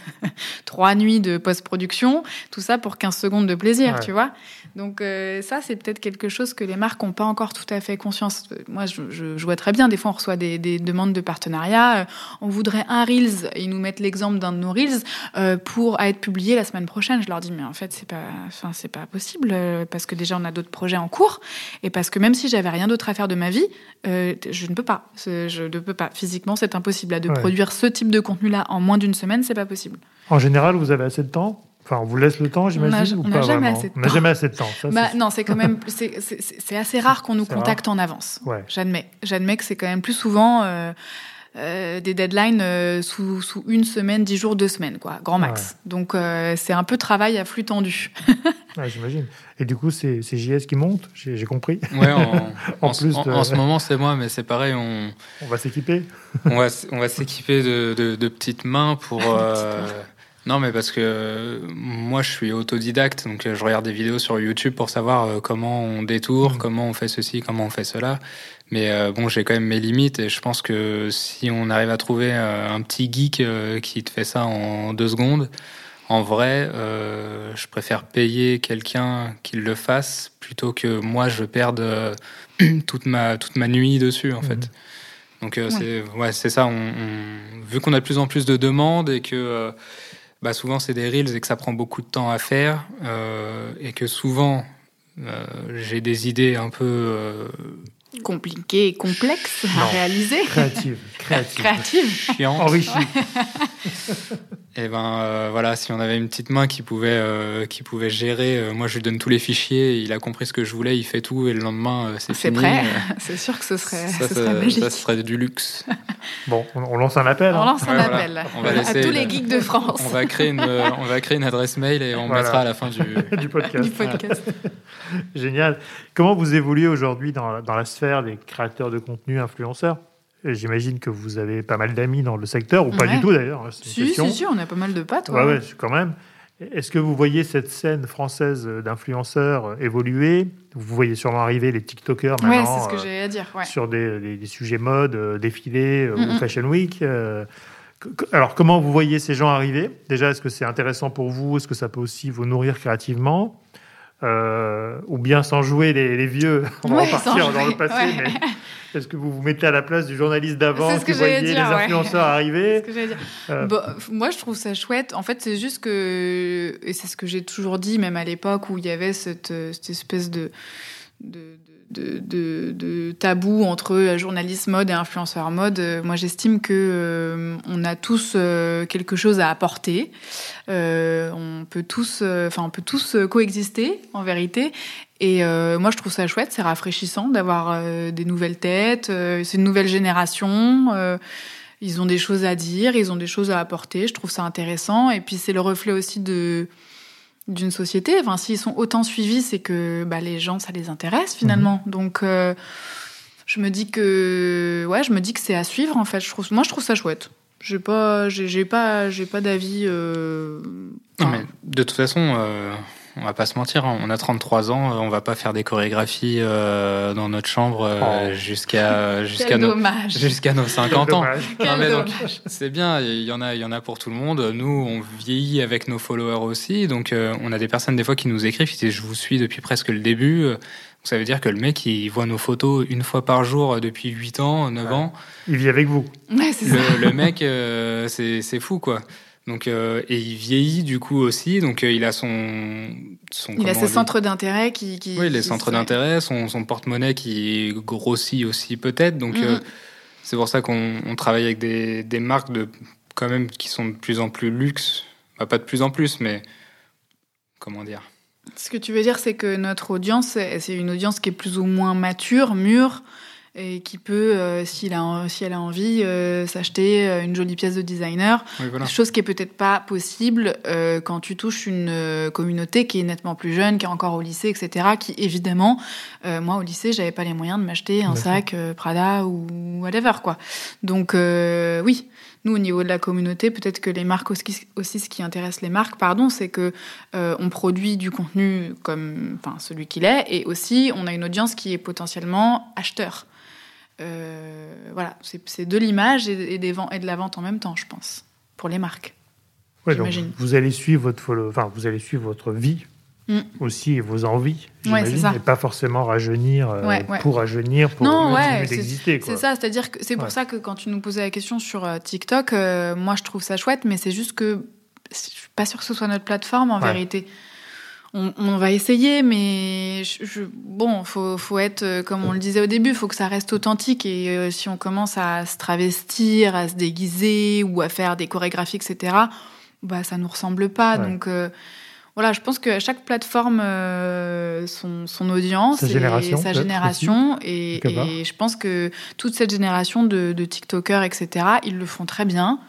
3 nuits de post-production, tout ça pour 15 secondes de plaisir, tu vois. Donc ça, c'est peut-être quelque chose que les marques n'ont pas encore tout à fait conscience moi, je, vois très bien. Des fois, on reçoit des, demandes de partenariat. Euh, on voudrait un Reels, et ils nous mettent l'exemple d'un de nos Reels euh, pour être publié la semaine prochaine. Je leur dis, mais en fait, c'est pas, enfin, c'est pas possible euh, parce que déjà, on a d'autres projets en cours et parce que même si j'avais rien d'autre à faire de ma vie, je ne peux pas. Je ne peux pas. Physiquement, c'est impossible. de produire ce type de contenu-là en moins d'une semaine, c'est pas possible. En général, vous avez assez de temps? Enfin, on vous laisse le temps, j'imagine, On n'a jamais, assez de temps. jamais assez de temps. bah, non, c'est quand même, c'est assez rare qu'on nous contacte en avance. Ouais. J'admets, j'admets que c'est quand même plus souvent euh, euh, des deadlines euh, sous, sous, une semaine, dix jours, deux semaines, quoi, grand max. Donc c'est un peu travail à flux tendu. ouais, j'imagine. Et du coup, c'est JS qui monte, j'ai compris. Ouais, en, en, plus en, ce moment, c'est moi, mais c'est pareil, on. On va s'équiper. on va, on va s'équiper de, de, de, petites mains pour. Non, mais parce que moi, je suis autodidacte, donc je regarde des vidéos sur YouTube pour savoir euh, comment on détourne, mmh. comment on fait ceci, comment on fait cela. Mais euh, bon, j'ai quand même mes limites et je pense que si on arrive à trouver euh, un petit geek qui te fait ça en deux secondes, en vrai, je préfère payer quelqu'un qui le fasse plutôt que moi je perde toute ma toute ma nuit dessus en mmh. fait. Donc c'est ouais, c'est ça. On, vu qu'on a de plus en plus de demandes et que bah souvent c'est des reels et que ça prend beaucoup de temps à faire euh, et que souvent euh, j'ai des idées un peu euh, compliquées et complexes à réaliser. Créatives, créatives, créatives. enrichies. Et eh ben euh, voilà, si on avait une petite main qui pouvait euh, qui pouvait gérer, euh, moi je lui donne tous les fichiers, il a compris ce que je voulais, il fait tout et le lendemain c'est fini. C'est prêt. c'est sûr que ce serait ça, ce serait magique. Ça serait du luxe. bon, on, lance un appel. On hein. lance un appel on va à tous les geeks de France. On va créer une on va créer une adresse mail et on mettra à la fin du, du podcast. du podcast. Génial. Comment vous évoluez aujourd'hui dans, dans la sphère des créateurs de contenu influenceurs? J'imagine que vous avez pas mal d'amis dans le secteur, ou pas du tout d'ailleurs. Hein, si, si, si, on a pas mal de potes. Ouais, ouais, quand même. Est-ce que vous voyez cette scène française d'influenceurs évoluer? Vous voyez sûrement arriver les TikTokers maintenant. Ouais, c'est ce que j'ai à dire. Sur des, sujets mode, euh, défilés euh, ou Fashion Week. Euh, alors, comment vous voyez ces gens arriver? Déjà, est-ce que c'est intéressant pour vous? Est-ce que ça peut aussi vous nourrir créativement? Ou bien sans jouer les, vieux On va repartir dans le passé, mais est-ce que vous vous mettez à la place du journaliste d'avant qui voyait les influenceurs arriver euh. Moi, je trouve ça chouette. En fait, c'est juste que, et c'est ce que j'ai toujours dit, même à l'époque où il y avait cette, cette espèce de, de, de, de, tabou entre journaliste mode et influenceur mode. Moi, j'estime que euh, on a tous euh, quelque chose à apporter. on peut tous, enfin, on peut tous coexister en vérité. Et euh, moi, je trouve ça chouette, c'est rafraîchissant d'avoir euh, des nouvelles têtes. Euh, c'est une nouvelle génération. ils ont des choses à dire, ils ont des choses à apporter. Je trouve ça intéressant. Et puis, c'est le reflet aussi de d'une société. Enfin, s'ils sont autant suivis, c'est que bah, les gens, ça les intéresse finalement. Mhm. Donc, je me dis que ouais, je me dis que c'est à suivre en fait. Je trouve, moi, je trouve ça chouette. J'ai pas, j'ai pas, j'ai pas d'avis. De toute façon on va pas se mentir, hein. on a 33 ans, euh, on va pas faire des chorégraphies euh, dans notre chambre euh, oh. jusqu'à jusqu'à nos jusqu'à nos 50 ans. c'est bien, il y en a il y en a pour tout le monde. Nous, on vieillit avec nos followers aussi, donc on a des personnes des fois qui nous écrivent, qui disent je vous suis depuis presque le début. Ça veut dire que le mec, il voit nos photos une fois par jour depuis 8 ans, 9 Ouais. ans. Il vit avec vous. Ouais, c'est ça. Le, le mec, c'est c'est fou, quoi. Donc, euh, et il vieillit du coup aussi, donc euh, il a son, son Il a ses centres d'intérêt qui, qui. Oui, les qui- centres d'intérêt, son, son porte-monnaie qui grossit aussi peut-être. Donc Mhm. euh, c'est pour ça qu'on on travaille avec des, des marques de quand même qui sont de plus en plus luxe. Bah, pas de plus en plus, mais comment dire? Ce que tu veux dire, c'est que notre audience, c'est une audience qui est plus ou moins mature, mûre, et qui peut, euh, s'il a, si elle a envie, euh, s'acheter euh, une jolie pièce de designer. Oui, voilà. Chose qui est peut-être pas possible euh, quand tu touches une communauté qui est nettement plus jeune, qui est encore au lycée, etc. Qui évidemment, moi au lycée, j'avais pas les moyens de m'acheter un sac Prada ou whatever quoi. Donc oui, nous au niveau de la communauté, peut-être que les marques aussi, aussi ce qui intéresse les marques, pardon, c'est que on produit du contenu comme, enfin celui qu'il est, et aussi on a une audience qui est potentiellement acheteur. Euh, voilà, c'est de l'image et, et des ventes et de la vente en même temps, je pense, pour les marques. Ouais, donc J'imagine. vous allez suivre votre follow- enfin vous allez suivre votre vie Mm. aussi et vos envies, Ouais, ça. et pas forcément rajeunir euh, Ouais, ouais. pour rajeunir pour Non, continuer d'exister. C'est ça, c'est-à-dire que c'est pour ça que quand tu nous posais la question sur euh, TikTok, euh, moi je trouve ça chouette, mais c'est juste que je suis pas sûre que ce soit notre plateforme en vérité. On, on va essayer, mais je, je- bon, faut, faut être euh, comme on le disait au début, faut que ça reste authentique. Et euh, si on commence à se travestir, à se déguiser ou à faire des chorégraphies, etc., bah ça nous ressemble pas. Ouais. Donc euh, voilà, je pense que chaque plateforme euh, son, son audience Sa et génération, sa peut-être, génération et, et je pense que toute cette génération de, de TikTokers, etc., ils le font très bien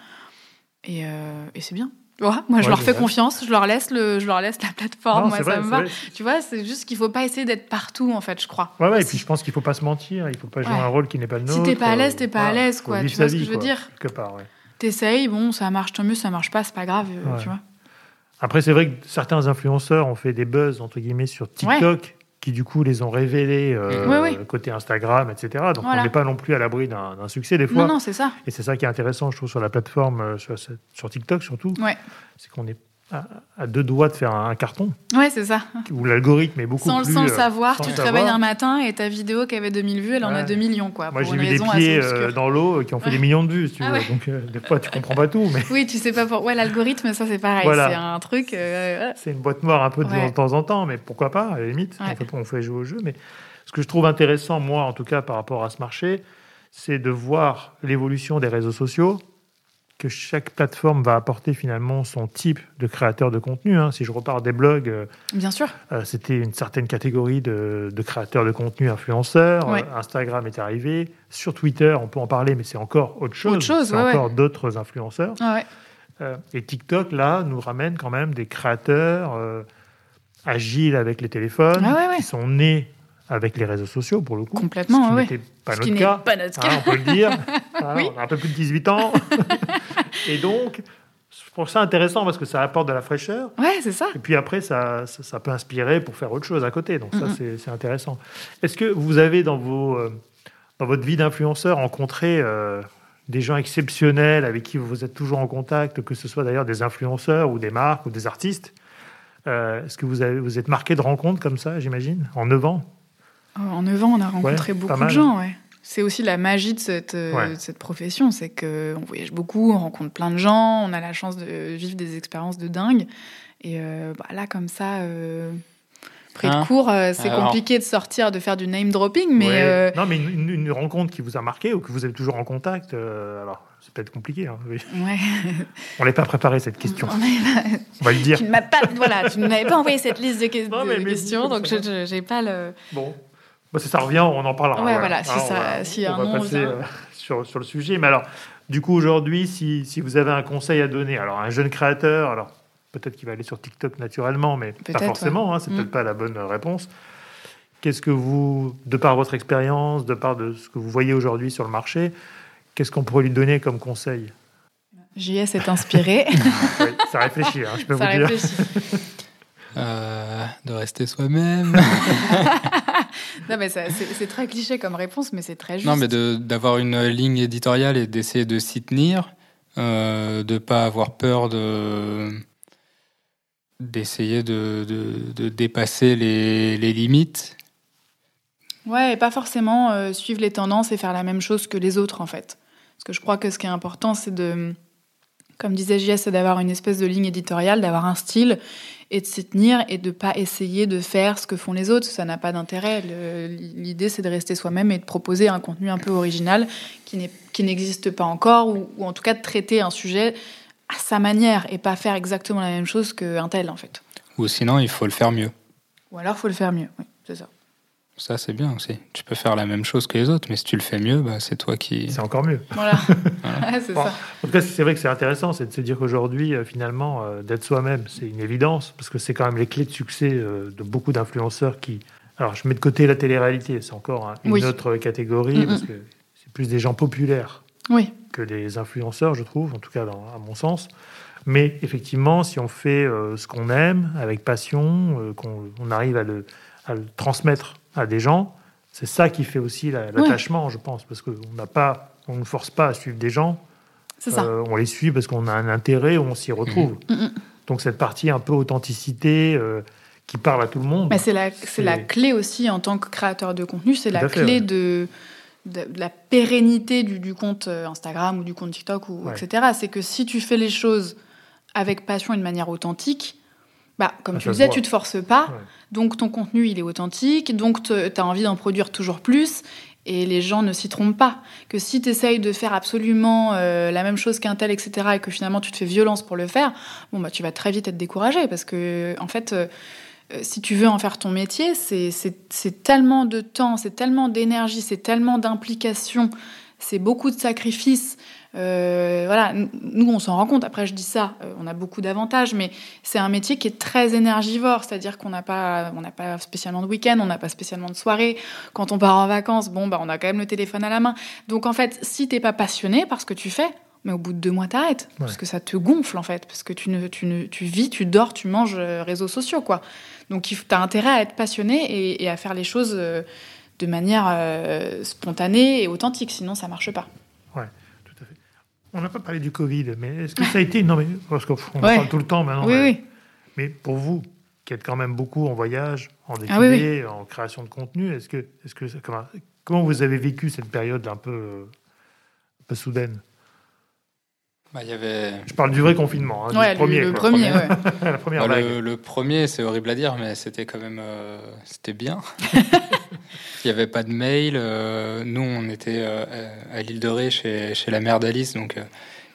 et, et c'est bien. Moi, je Ouais, leur fais confiance, je leur laisse le, je leur laisse la plateforme. Non, moi, ça vrai, me va. vrai. Tu vois, c'est juste qu'il faut pas essayer d'être partout, en fait, je crois. Ouais, ouais, et puis je pense qu'il faut pas se mentir, il faut pas jouer Ouais. un rôle qui n'est pas le Si nôtre. t'es pas à l'aise, euh, t'es pas à l'aise, quoi. Tu vois ce que je veux quoi, dire? Quelque part, ouais. T'essayes, bon, ça marche, tant mieux, ça marche pas, c'est pas grave, euh, tu vois. Après, c'est vrai que certains influenceurs ont fait des buzz, entre guillemets, sur TikTok, qui du coup les ont révélés euh, côté Instagram, etc. Donc Voilà. on n'est pas non plus à l'abri d'un succès des fois. Non, non, c'est ça. Et c'est ça qui est intéressant, je trouve, sur la plateforme, euh, sur, TikTok surtout. Ouais. C'est qu'on est à, à deux doigts de faire un, carton, Ouais, c'est ça. où l'algorithme est beaucoup Sans, plus... sans le euh, savoir, sans tu savoir. réveilles un matin et ta vidéo qui avait 2000 vues, elle en a Ouais. 2 millions, quoi. Moi, j'ai vu des pieds euh, dans l'eau qui ont fait Ouais. des millions de vues, si tu Ah veux. ouais. Donc, euh, des fois, tu comprends pas tout, mais Oui, tu sais pas pour. Ouais, l'algorithme, ça c'est pareil. Voilà. C'est un truc. euh, c'est une boîte noire un peu de temps en temps, mais pourquoi pas, à la limite. Fait, on fait jouer au jeu. Mais ce que je trouve intéressant, moi, en tout cas, par rapport à ce marché, c'est de voir l'évolution des réseaux sociaux, que chaque plateforme va apporter finalement son type de créateur de contenu. hein. Si je repars des blogs, euh, Bien sûr. Euh, C'était une certaine catégorie de, de créateurs de contenu influenceurs. Ouais. Euh, Instagram est arrivé. Sur Twitter, on peut en parler, mais c'est encore autre chose. Autre chose, c'est ouais, encore d'autres influenceurs. Ah. Euh, et TikTok, là, nous ramène quand même des créateurs agiles avec les téléphones, Ah qui sont nés avec les réseaux sociaux, pour le coup. Complètement, ce qui ouais. pas Ce qui notre n'est cas. pas notre Hein, cas. on peut le dire. Hein, Oui. On a un peu plus de 18 ans. et donc, je trouve ça intéressant parce que ça apporte de la fraîcheur. Ouais, c'est ça. Et puis après, ça, ça, ça peut inspirer pour faire autre chose à côté. Donc ça, Mhm. c'est- c'est intéressant. Est-ce que vous avez dans, vos, euh, dans votre vie d'influenceur rencontré euh, des gens exceptionnels avec qui vous êtes toujours en contact, que ce soit d'ailleurs des influenceurs ou des marques ou des artistes Euh, Est-ce que vous, avez, vous êtes marqué de rencontres comme ça, j'imagine, en 9 ans? En 9 ans, on a rencontré beaucoup de gens, ouais. C'est aussi la magie de cette, euh, Ouais. de cette profession, c'est qu'on voyage beaucoup, on rencontre plein de gens, on a la chance de vivre des expériences de dingue. Et euh, bah, là, comme ça, euh, pris Hein de court, euh, c'est Alors- compliqué de sortir, de faire du name dropping, mais Ouais. euh, Non, mais une, une- une rencontre qui vous a marqué ou que vous êtes toujours en contact euh, Alors, c'est peut-être compliqué. hein, oui. ouais. On n'est pas préparé cette question. On est- On va le dire. tu ne m'as pas, voilà, tu ne m'avais pas envoyé cette liste de, que- Non, de mais- mais questions, donc je j'ai pas le. Bon, Bah, si ça revient, on en parlera. Ouais, voilà, si Alors, ça- on va- si on un va nom passer euh, sur, sur le sujet. Mais alors, du coup, aujourd'hui, si, si vous avez un conseil à donner, alors un jeune créateur, alors peut-être qu'il va aller sur TikTok naturellement, mais pas forcément, hein, c'est Mm. peut-être pas la bonne réponse. Qu'est-ce que vous, de par votre expérience, de par de ce que vous voyez aujourd'hui sur le marché, qu'est-ce qu'on pourrait lui donner comme conseil? JS est inspiré. Oui, Ça réfléchit, hein, je peux ça vous dire. réfléchit. Euh, de rester soi-même. Non, mais c'est très cliché comme réponse, mais c'est très juste. non, mais d'avoir une ligne éditoriale et d'essayer de s'y tenir, euh, de pas avoir peur de d'essayer de, de, de dépasser les, les limites Ouais, et pas forcément euh, suivre les tendances et faire la même chose que les autres, en fait. Parce que je crois que ce qui est important, c'est de, comme disait JS, c'est d'avoir une espèce de ligne éditoriale, d'avoir un style et de s'y tenir et de pas essayer de faire ce que font les autres. Ça n'a pas d'intérêt. L'idée, c'est de rester soi-même et de proposer un contenu un peu original qui n'existe pas encore ou, ou, en tout cas de traiter un sujet à sa manière et pas faire exactement la même chose qu'un tel, en fait. Ou sinon, il faut le faire mieux. Ou alors, il faut le faire mieux, oui, c'est ça. Ça, c'est bien aussi. Tu peux faire la même chose que les autres, mais si tu le fais mieux, bah, c'est toi qui. C'est encore mieux. Voilà. c'est ça. En tout cas, c'est vrai que c'est intéressant, c'est de se dire qu'aujourd'hui, euh, finalement, euh, d'être soi-même, c'est une évidence, parce que c'est quand même les clés de succès euh, de beaucoup d'influenceurs qui. Alors, je mets de côté la télé-réalité, c'est encore une autre catégorie, parce que c'est plus des gens populaires oui. que des influenceurs, je trouve, en tout cas, à mon sens. Mais effectivement, si on fait ce qu'on aime, avec passion, qu'on on arrive à le, à le transmettre à des gens, c'est ça qui fait aussi l'attachement, je pense, parce qu'on n'a pas, on ne force pas à suivre des gens. Ça. Euh, on les suit parce qu'on a un intérêt, on s'y retrouve. Mm, mm. Donc cette partie un peu authenticité euh, qui parle à tout le monde. Mais c'est la, c'est la clé aussi en tant que créateur de contenu, c'est la clé de, de, la pérennité du, du, compte euh, Instagram ou du compte TikTok ou etc. C'est que si tu fais les choses avec passion et de manière authentique, bah, comme ah, tu disais, tu te forces pas, donc ton contenu il est authentique, donc tu as envie d'en produire toujours plus, et les gens ne s'y trompent pas. Que si tu essayes de faire absolument euh, la même chose qu'un tel, etc., et que finalement tu te fais violence pour le faire, bon, bah, tu vas très vite être découragé, parce que, en fait, euh, euh, si tu veux en faire ton métier, c'est tellement de temps, c'est tellement d'énergie, c'est tellement d'implication, c'est beaucoup de sacrifices. Euh, voilà, nous on s'en rend compte. Après, je dis ça, euh, on a beaucoup d'avantages, mais c'est un métier qui est très énergivore, c'est-à-dire qu'on n'a pas, on n'a pas spécialement de week-end, on n'a pas spécialement de soirée. Quand on part en vacances, bon, bah, on a quand même le téléphone à la main. Donc en fait, si t'es pas passionné par ce que tu fais, mais au bout de deux mois, t'arrêtes. Parce que ça te gonfle, en fait. Parce que tu, ne, tu, ne, tu vis, tu dors, tu manges euh, réseaux sociaux, quoi. Donc, tu as intérêt à être passionné et, à faire les choses de manière spontanée et authentique. Sinon, ça marche pas. On n'a pas parlé du Covid, mais est-ce que ça a été. Non, mais parce qu'on en parle tout le temps maintenant. Oui, mais, oui. mais pour vous, qui êtes quand même beaucoup en voyage, en ah défilé, en création de contenu, est-ce que, est-ce que comment, comment, vous avez vécu cette période un peu, un peu soudaine? Bah, y avait... Je parle du vrai confinement, hein, ouais, le premier. Le, premier, ouais. la première bah, le, le, premier, c'est horrible à dire, mais c'était quand même, euh, c'était bien. Il n'y avait pas de mail. Euh, nous, on était euh, à l'île de Ré chez, chez la mère d'Alice, donc euh,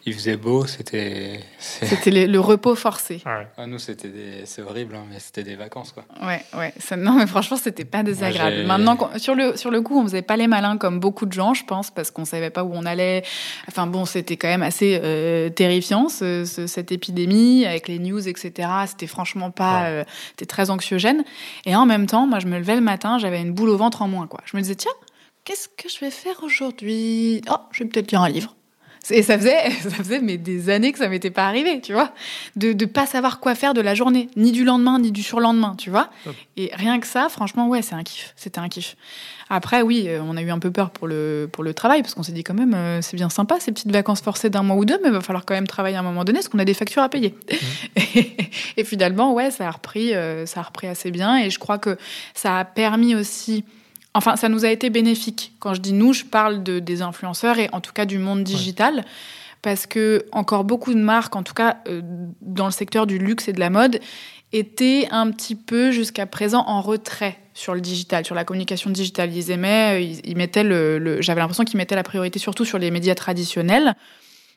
il faisait beau, c'était. C'était le, repos forcé. Ah, nous, c'était c'est horrible, hein, mais c'était des vacances, quoi. Ouais, ouais. Ça, non, mais franchement, c'était pas désagréable. Maintenant, sur le sur le coup, on faisait pas les malins comme beaucoup de gens, je pense, parce qu'on savait pas où on allait. Enfin bon, c'était quand même assez euh, terrifiant ce, cette épidémie avec les news, etc. C'était franchement pas, euh, c'était très anxiogène. Et en même temps, moi, je me levais le matin, j'avais une boule au ventre en moins, quoi. Je me disais tiens. Qu'est-ce que je vais faire aujourd'hui? Oh, je vais peut-être lire un livre. Et ça faisait, ça faisait mais des années que ça m'était pas arrivé, tu vois, de ne pas savoir quoi faire de la journée, ni du lendemain, ni du surlendemain, tu vois. Et rien que ça, franchement, ouais, c'est un kiff. C'était un kiff. Après, oui, euh, on a eu un peu peur pour le, pour le travail, parce qu'on s'est dit quand même, euh, c'est bien sympa ces petites vacances forcées d'un mois ou deux, mais il va falloir quand même travailler à un moment donné, parce qu'on a des factures à payer. Mmh. Et, finalement, ouais, ça a repris, euh, ça a repris assez bien, et je crois que ça a permis aussi Enfin, ça nous a été bénéfique. Quand je dis nous, je parle de, des influenceurs et en tout cas du monde digital. Parce que encore beaucoup de marques, en tout cas euh, dans le secteur du luxe et de la mode, étaient un petit peu jusqu'à présent en retrait sur le digital, sur la communication digitale. Ils aimaient, euh, ils, mettaient le, j'avais l'impression qu'ils mettaient la priorité surtout sur les médias traditionnels.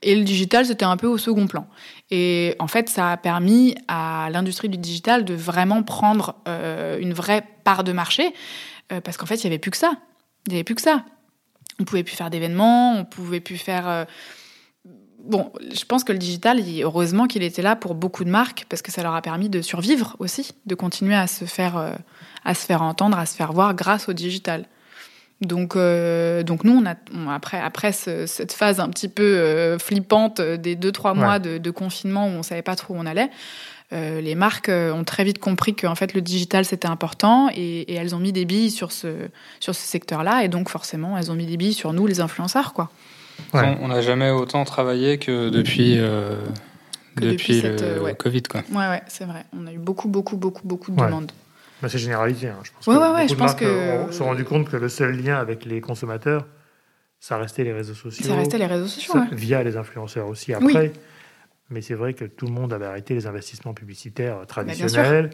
Et le digital, c'était un peu au second plan. Et en fait, ça a permis à l'industrie du digital de vraiment prendre euh, une vraie part de marché. Euh, parce qu'en fait, il n'y avait plus que ça. Il n'y avait plus que ça. On pouvait plus faire d'événements, on pouvait plus faire. Euh, bon, je pense que le digital, heureusement qu'il était là pour beaucoup de marques parce que ça leur a permis de survivre aussi, de continuer à se faire, euh, à se faire entendre, à se faire voir grâce au digital. Donc, donc nous, on a, après, après cette phase un petit peu flippante des deux trois mois de, de, confinement où on savait pas trop où on allait, euh, les marques euh, ont très vite compris qu'en fait le digital c'était important et, elles ont mis des billes sur ce, sur ce secteur-là et donc forcément elles ont mis des billes sur nous les influenceurs quoi. On n'a jamais autant travaillé que depuis, euh, depuis, le Covid quoi. Ouais ouais c'est vrai. On a eu beaucoup beaucoup beaucoup beaucoup de demandes. Mais c'est généralisé. Hein. Je pense Ouais, que ouais, ouais, je de pense que- se sont rendu compte que le seul lien avec les consommateurs, ça restait les réseaux sociaux. Ça restait les réseaux sociaux. Ça, ouais. via les influenceurs aussi Oui. Mais c'est vrai que tout le monde avait arrêté les investissements publicitaires euh, Bah, bien traditionnels,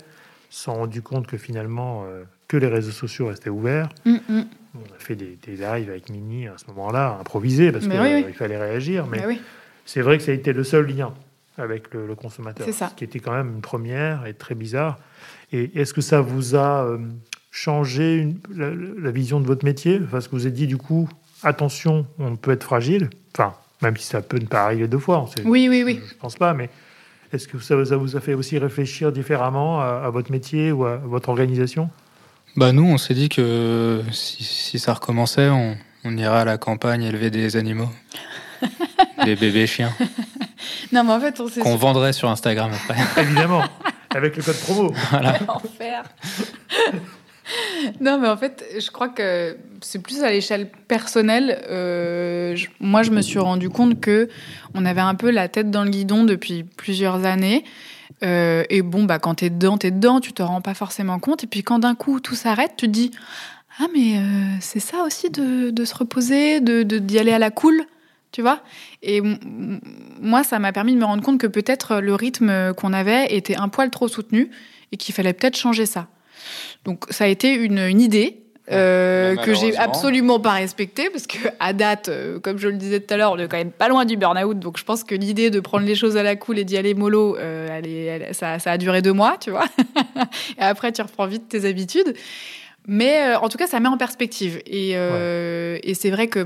se sont rendu compte que finalement euh, que les réseaux sociaux restaient ouverts. Mm, mm. On a fait des, des lives avec Mini à ce moment-là, improvisés parce qu'il oui, oui. fallait réagir. Mais Bah oui. c'est vrai que ça a été le seul lien avec le, le consommateur. Ça. Ce qui était quand même une première et très bizarre. Et est-ce que ça vous a euh, changé une- la, la vision de votre métier? Parce que vous avez dit du coup, attention, on peut être fragile. Enfin, même si ça peut ne pas arriver deux fois. on sait- Oui, oui, oui. Je pense pas, mais est-ce que ça, ça vous a fait aussi réfléchir différemment à, à votre métier ou à votre organisation? Bah nous, on s'est dit que si, si ça recommençait, on, on irait à la campagne élever des animaux. des bébés chiens. Non, mais en fait, on s'est Qu'on vendrait sur Instagram après. Évidemment, avec le code promo. Enfer. non, mais en fait, je crois que c'est plus à l'échelle personnelle. Euh, moi, je me suis rendu compte que on avait un peu la tête dans le guidon depuis plusieurs années. Euh, et bon, bah, quand t'es dedans, t'es dedans, tu te rends pas forcément compte. Et puis quand d'un coup tout s'arrête, tu te dis ah mais euh, c'est ça aussi de, de se reposer, de d'y aller à la cool, tu vois. Et moi, ça m'a permis de me rendre compte que peut-être le rythme qu'on avait était un poil trop soutenu et qu'il fallait peut-être changer ça. Donc ça a été une, une idée. euh, que j'ai absolument pas respectée parce que à date, euh, comme je le disais tout à l'heure, on est quand même pas loin du burn-out. Donc je pense que l'idée de prendre les choses à la cool et d'y aller mollo, euh, elle est- elle- ça, ça a duré deux mois, tu vois. et après, tu reprends vite tes habitudes. Mais en tout cas, ça met en perspective. Et, et c'est vrai que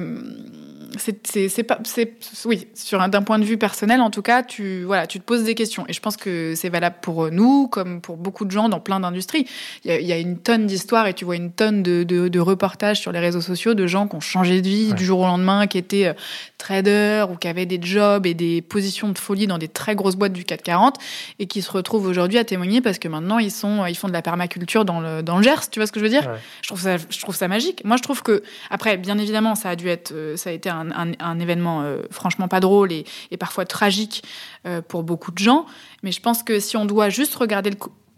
c'est pas c'est oui sur un d'un point de vue personnel en tout cas tu voilà tu te poses des questions. Et je pense que c'est valable pour nous comme pour beaucoup de gens dans plein d'industries. Il y, a, il y a une tonne d'histoires et tu vois une tonne de, de, de reportages sur les réseaux sociaux de gens qui ont changé de vie Ouais. du jour au lendemain qui étaient euh, traders ou qui avaient des jobs et des positions de folie dans des très grosses boîtes du 440 et qui se retrouvent aujourd'hui à témoigner parce que maintenant ils sont ils font de la permaculture dans le dans le Gers. Tu vois ce que je veux dire? Ouais. je trouve ça je trouve ça magique. Moi je trouve que après bien évidemment ça a dû être euh, ça a été un, un, événement euh, franchement pas drôle et, parfois tragique euh, pour beaucoup de gens. Mais je pense que si on doit juste regarder le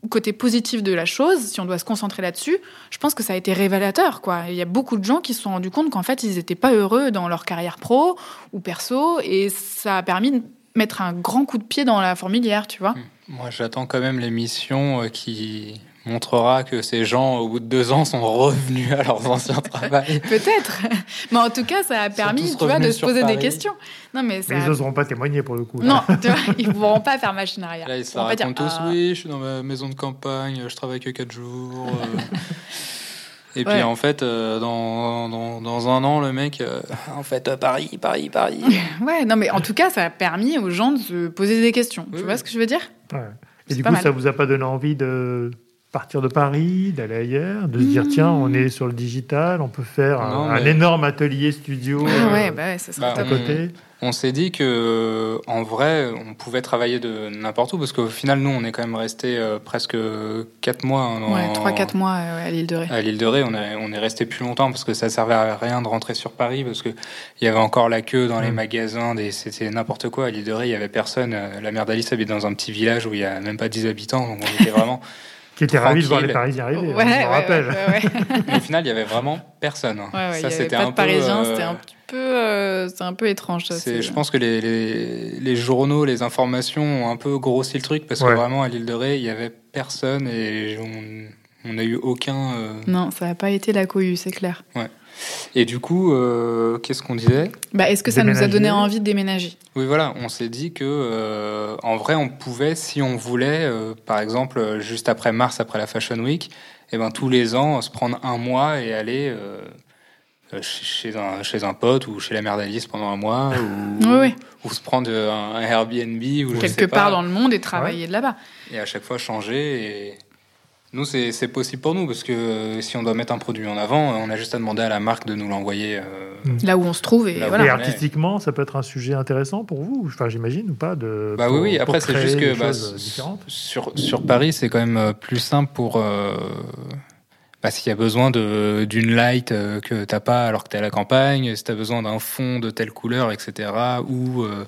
côté positif de la chose si on doit se concentrer là-dessus je pense que ça a été révélateur quoi. Il y a beaucoup de gens qui se sont rendus compte qu'en fait ils n'étaient pas heureux dans leur carrière pro ou perso et ça a permis de mettre un grand coup de pied dans la fourmilière tu vois. Moi, j'attends quand même l'émission euh, qui montrera que ces gens, au bout de deux ans, sont revenus à leurs anciens travails. peut-être mais en tout cas ça a permis tu vois de se poser des questions non mais ça Mais ils n'oseront pas témoigner pour le coup. Non, tu vois, ils ne pourront pas faire machine arrière. Là, ils se pourront pas dire, racontent tous, Ah, oui, je suis dans ma maison de campagne, je travaille que quatre jours. euh. Et puis en fait, euh, dans, dans, dans un an, le mec, euh, en fait, euh, Paris, Paris, Paris. Ouais, non, mais en tout cas, ça a permis aux gens de se poser des questions. Oui, tu vois ce que je veux dire? Ouais. Et du coup, mal. ça vous a pas donné envie de partir de Paris, d'aller ailleurs, de se dire Mmh. tiens, on est sur le digital, on peut faire un, Non, un mais- énorme atelier studio Ah euh, ouais, bah ouais, ça bah, à côté. On s'est dit que, euh, en vrai, on pouvait travailler de n'importe où, parce qu'au final, nous, on est quand même resté euh, presque quatre mois hein, Ouais, 3-4 mois euh, ouais, à l'île de Ré. à l'île de Ré. On, a- on est resté plus longtemps parce que ça servait à rien de rentrer sur Paris, parce que il y avait encore la queue dans les Mm. magasins, des, c'était n'importe quoi. À l'île de Ré, il y avait personne. La mère d'Alice habite dans un petit village où il y a même pas 10 habitants, donc on était vraiment. Qui était ravi de voir les. Parisiens arriver, Ouais, hein, je ouais, me rappelle. ouais, ouais, ouais. Mais au final, il y avait vraiment personne. Ouais, ouais, il y ça, avait c'était un peu, Parisiens, euh, c'était un petit peu, euh, c'était un peu étrange. Ça, C'est, c'est- je pense que les, les, les journaux, les informations ont un peu grossi le truc parce Ouais. que vraiment à l'île de Ré, il y avait personne et on n'a eu aucun. euh, Non, ça n'a pas été la cohue, c'est clair. Et du coup, euh, qu'est-ce qu'on disait Bah, Est-ce que ça nous a donné envie de déménager? Oui, voilà, on s'est dit que euh, en vrai, on pouvait, si on voulait, euh, par exemple, juste après mars, après la Fashion Week, et ben tous les ans, se prendre un mois et aller chez, un, chez un pote ou chez la mère d'Alice pendant un mois, ou, Oui, oui. ou se prendre un, un Airbnb ou je Quelque sais part pas, dans le monde et travailler de là-bas. et à chaque fois changer. Et nous, c'est possible pour nous parce que euh, si on doit mettre un produit en avant, on a juste à demander à la marque de nous l'envoyer. euh, Là où on se trouve. Et voilà. Et artistiquement, ça peut être un sujet intéressant pour vous, enfin j'imagine ou pas de. Bah pour- oui, oui. Après, c'est juste que bah, sur, sur Paris, c'est quand même euh, plus simple pour. Euh, bah, s'il y a besoin d'une light euh, que t'as pas alors que t'es à la campagne, si t'as besoin d'un fond de telle couleur, etc. Ou, euh,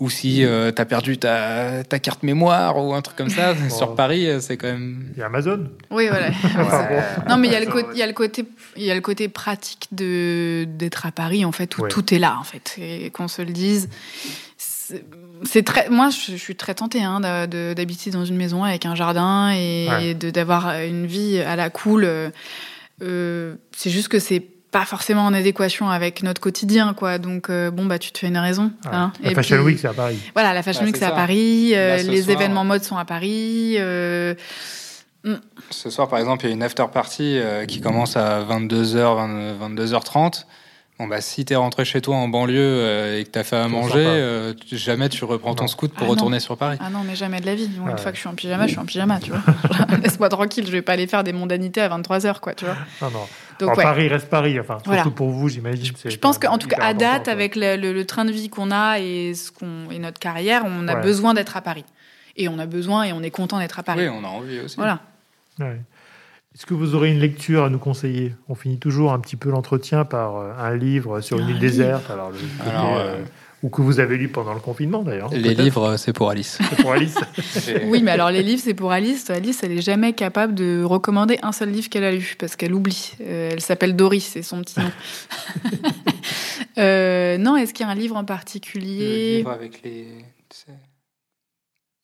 ou si euh, tu as perdu ta, ta carte mémoire ou un truc comme ça. Sur Paris, euh, c'est quand même. Il y a Amazon. Oui, voilà. Ouais. non, mais il y, a le côté- il y a le côté, il y a le côté pratique de d'être à Paris en fait, où Ouais. tout est là en fait, et qu'on se le dise. C'est c'est très, moi, je, je suis très tentée hein, de- de- d'habiter dans une maison avec un jardin et Ouais. de d'avoir une vie à la cool. Euh, c'est juste que c'est pas forcément en adéquation avec notre quotidien, quoi. Donc euh, bon, bah tu te fais une raison. Ouais. hein. La Et Fashion puis- Week, c'est à Paris. Voilà, la Fashion Bah, Week c'est à. Paris, euh, Là, ce les soir- événements mode sont à Paris. euh, Ce soir, par exemple, il y a une after party euh, qui commence à 22h, 22h30. Bon, bah, si t'es rentré chez toi en banlieue euh, et que t'as fait à manger, euh, jamais tu reprends ton scoot pour Ah, non. retourner sur Paris. Ah non, mais jamais de la vie. Une fois que je suis en pyjama, je suis en pyjama, tu vois. Laisse-moi tranquille, je vais pas aller faire des mondanités à 23h, quoi, tu vois. Non, non. Donc, Alors, ouais. Paris reste Paris. Enfin, surtout Voilà. pour vous, j'imagine. Je pense qu'en tout cas, à date, quoi. avec le, le- le train de vie qu'on a et, ce qu'on, et notre carrière, on a Ouais. besoin d'être à Paris. Et on a besoin et on est content d'être à Paris. Oui, on a envie aussi. Voilà. Ouais. Est-ce que vous aurez une lecture à nous conseiller? On finit toujours un petit peu l'entretien par euh, un livre sur une Un île déserte, alors, le côté, Alors, euh, euh, ou que vous avez lu pendant le confinement d'ailleurs. Les livres, c'est pour Alice. C'est pour Alice. Oui, mais alors les livres, c'est pour Alice. Alice, elle est jamais capable de recommander un seul livre qu'elle a lu parce qu'elle oublie. Euh, elle s'appelle Doris, c'est son petit nom. Euh, non, est-ce qu'il y a un livre en Le particulier livre avec les,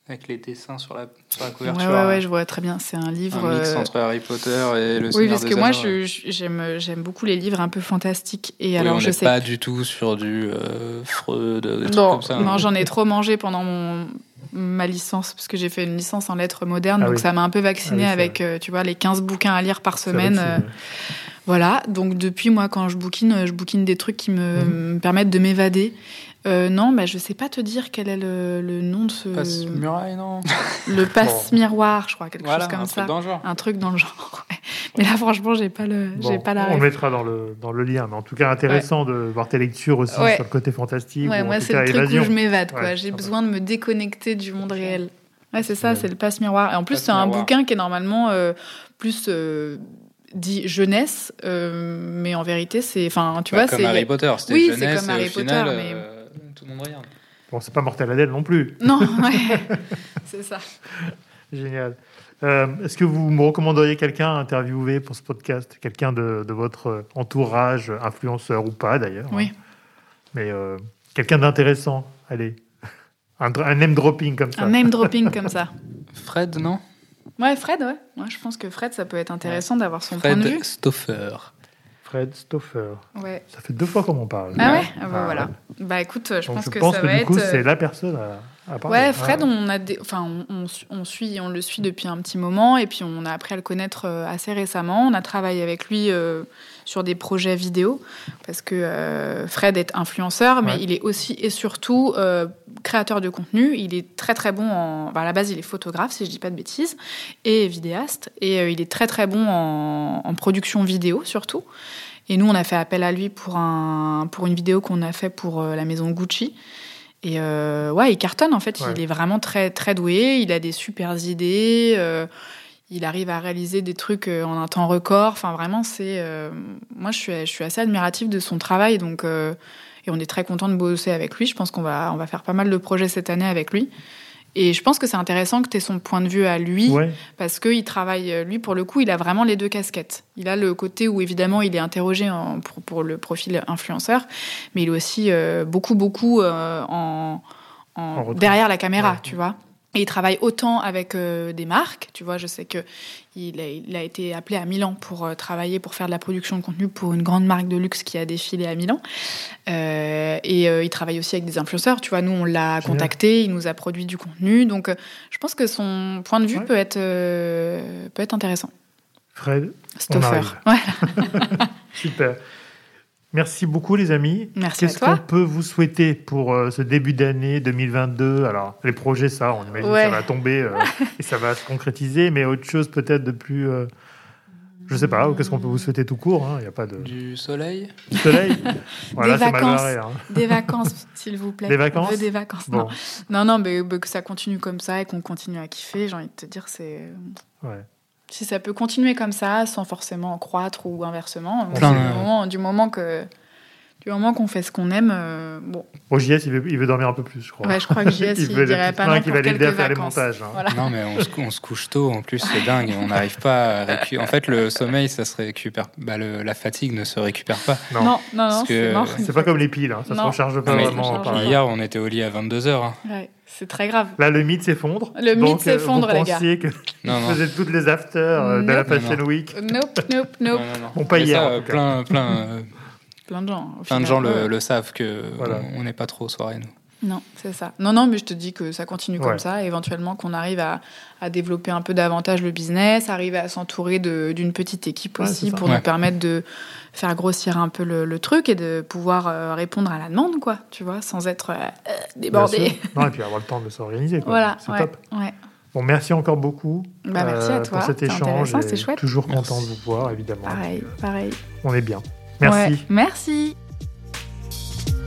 avec les dessins sur la, sur la Ouais, couverture. ouais, ouais, je vois très bien. C'est un livre. Un mix euh, entre Harry Potter et le Oui, parce des que moi, ouais. j'aime, j'aime beaucoup les livres un peu fantastiques. Et Oui, alors, on je sais pas du tout sur du euh, Freud, des trucs Non, comme ça. non hein. j'en ai trop mangé pendant mon ma licence parce que j'ai fait une licence en lettres modernes, Ah donc oui. ça m'a un peu vacciné Ah oui, avec, euh, tu vois, les 15 bouquins à lire par semaine. euh, ouais. voilà, donc depuis moi, quand je bouquine, je bouquine des trucs qui me, me permettent de m'évader. Euh, non, bah, je sais pas te dire quel est le, le nom de ce. Passe muraille, non Le passe-miroir, je crois, quelque Voilà, chose comme un ça. truc dans le genre. Un truc dans le genre. ouais. Mais là, franchement, j'ai pas le, j'ai Bon, pas la on mettra dans le, dans le lien. Mais en tout cas, intéressant de voir tes lectures aussi Ouais. sur le côté fantastique. Ouais, ou en moi, tout c'est cas, le truc évasion. où je m'évade, quoi. Ouais, J'ai besoin de me déconnecter du monde réel. Ouais, c'est ça, c'est le passe-miroir. Et en plus, c'est un bouquin qui est normalement euh, plus euh, dit jeunesse, euh, mais en vérité, c'est. Enfin, tu Bah, vois, comme c'est. Harry Potter, c'était Oui, c'est jeunesse, comme et Harry Potter, mais- euh, tout le monde regarde. Bon, c'est pas Mortel Adèle non plus. Non, ouais. c'est ça. Génial. Euh, Est-ce que vous me recommanderiez quelqu'un à interviewer pour ce podcast? Quelqu'un de, de votre entourage, influenceur ou pas d'ailleurs Oui. hein. Mais euh, quelqu'un d'intéressant. Allez. Un, name dropping comme ça. Un name dropping comme ça. Fred, non? Ouais, Fred, ouais. Moi, je pense que Fred, ça peut être intéressant d'avoir son point de vue. Fred Stoffer. Fred Stoffer. Ouais. Ça fait deux fois qu'on en parle. Ah ouais ah bah Ah, voilà. ouais. Bah écoute, je Donc pense je que pense ça que, va du être. coup, euh, c'est la personne à. Ouais, Fred, on a des, enfin, on, on su- on suit, on le suit depuis un petit moment, et puis on a appris à le connaître euh, assez récemment. On a travaillé avec lui euh, sur des projets vidéo, parce que euh, Fred est influenceur, mais Ouais. il est aussi et surtout euh, créateur de contenu. Il est très très bon en, bah, à la base, il est photographe, si je dis pas de bêtises, et vidéaste, et il est très très bon en, en production vidéo surtout. Et nous, on a fait appel à lui pour un, pour une vidéo qu'on a fait pour la maison Gucci. Et euh, ouais, il cartonne en fait. Ouais. Il est vraiment très très doué. Il a des super idées. euh, il arrive à réaliser des trucs euh, en un temps record. Enfin, vraiment, c'est. euh, moi, je suis, je suis assez admirative de son travail. Donc, et on est très content de bosser avec lui. Je pense qu'on va, on va faire pas mal de projets cette année avec lui. Et je pense que c'est intéressant que tu aies son point de vue à lui Ouais, parce qu'il travaille, euh, lui, pour le coup, il a vraiment les deux casquettes. Il a le côté où, évidemment, il est interrogé en- pour, pour le profil influenceur, mais il est aussi euh, beaucoup, beaucoup euh, en, en- En retrait. derrière la caméra, Ouais. tu vois. Et il travaille autant avec euh, des marques, tu vois. Je sais que il a, il a été appelé à Milan pour euh, travailler, pour faire de la production de contenu pour une grande marque de luxe qui a défilé à Milan. Euh, et il travaille aussi avec des influenceurs, tu vois. Nous, on l'a contacté, il nous a produit du contenu. Donc, je pense que son point de vue Ouais. peut, être, peut être intéressant. Fred, Stoffer. Ouais. super. Merci beaucoup, les amis. Merci à Qu'est-ce toi. qu'on peut vous souhaiter pour euh, ce début d'année 2022 Alors, les projets, ça, on imagine Ouais. que ça va tomber euh, et ça va se concrétiser, mais autre chose peut-être de plus. euh, je sais pas, qu'est-ce qu'on peut vous souhaiter tout court hein, Il n'y a pas de Du soleil du soleil? voilà, c'est mal vacances. barré. hein. Des vacances, s'il vous plaît. Des vacances? On veut Des vacances. Bon, Non, non, non mais, mais que ça continue comme ça et qu'on continue à kiffer, j'ai envie de te dire, c'est. ouais. Si ça peut continuer comme ça, sans forcément croître ou inversement, Plein du, moment, du moment que. Du moment qu'on fait ce qu'on aime, euh, bon. Bon, JS, il veut, il veut dormir un peu plus, je crois. Ouais, je crois que JS, il, Il veut dirait pas non qui va l'aider à faire les montages, hein. Voilà. Non, mais on se, on se couche tôt, en plus, c'est dingue. On n'arrive pas à récupérer. En fait, le sommeil, ça se récupère. Bah, le- la fatigue ne se récupère pas. Non. Non, non, non, Parce c'est que- mort. C'est pas comme les piles, hein, ça se recharge pas Non, vraiment. Hier, on était au lit à 22h. Ouais, c'est très grave. Là, le mythe s'effondre. Le mythe Donc, euh, s'effondre, vous les gars. pensiez que Non, vous non. faisiez toutes les afters euh, de la Nope. Fashion Non, Week. Nope, nope, nope. Non, non, non. Bon, pas Mais hier, ça, en euh, plein, plein, euh, Plein de gens. plein de gens le, savent que Voilà. on n'est pas trop soirée, nous. Non, c'est ça. Non, non, mais je te dis que ça continue Ouais. comme ça. Éventuellement, qu'on arrive à, à développer un peu davantage le business, arriver à s'entourer d'une petite équipe aussi pour Ouais. nous permettre de faire grossir un peu le, le truc et de pouvoir euh, répondre à la demande, quoi. Tu vois, sans être euh, euh, débordé. Non, et puis avoir le temps de s'organiser. quoi. Voilà, C'est ouais, top. ouais. Bon, merci encore beaucoup euh, Bah, merci à toi. pour cet échange. c'est chouette. Toujours Merci. content de vous voir, évidemment. Pareil, pareil. On est bien. Merci. Ouais, merci.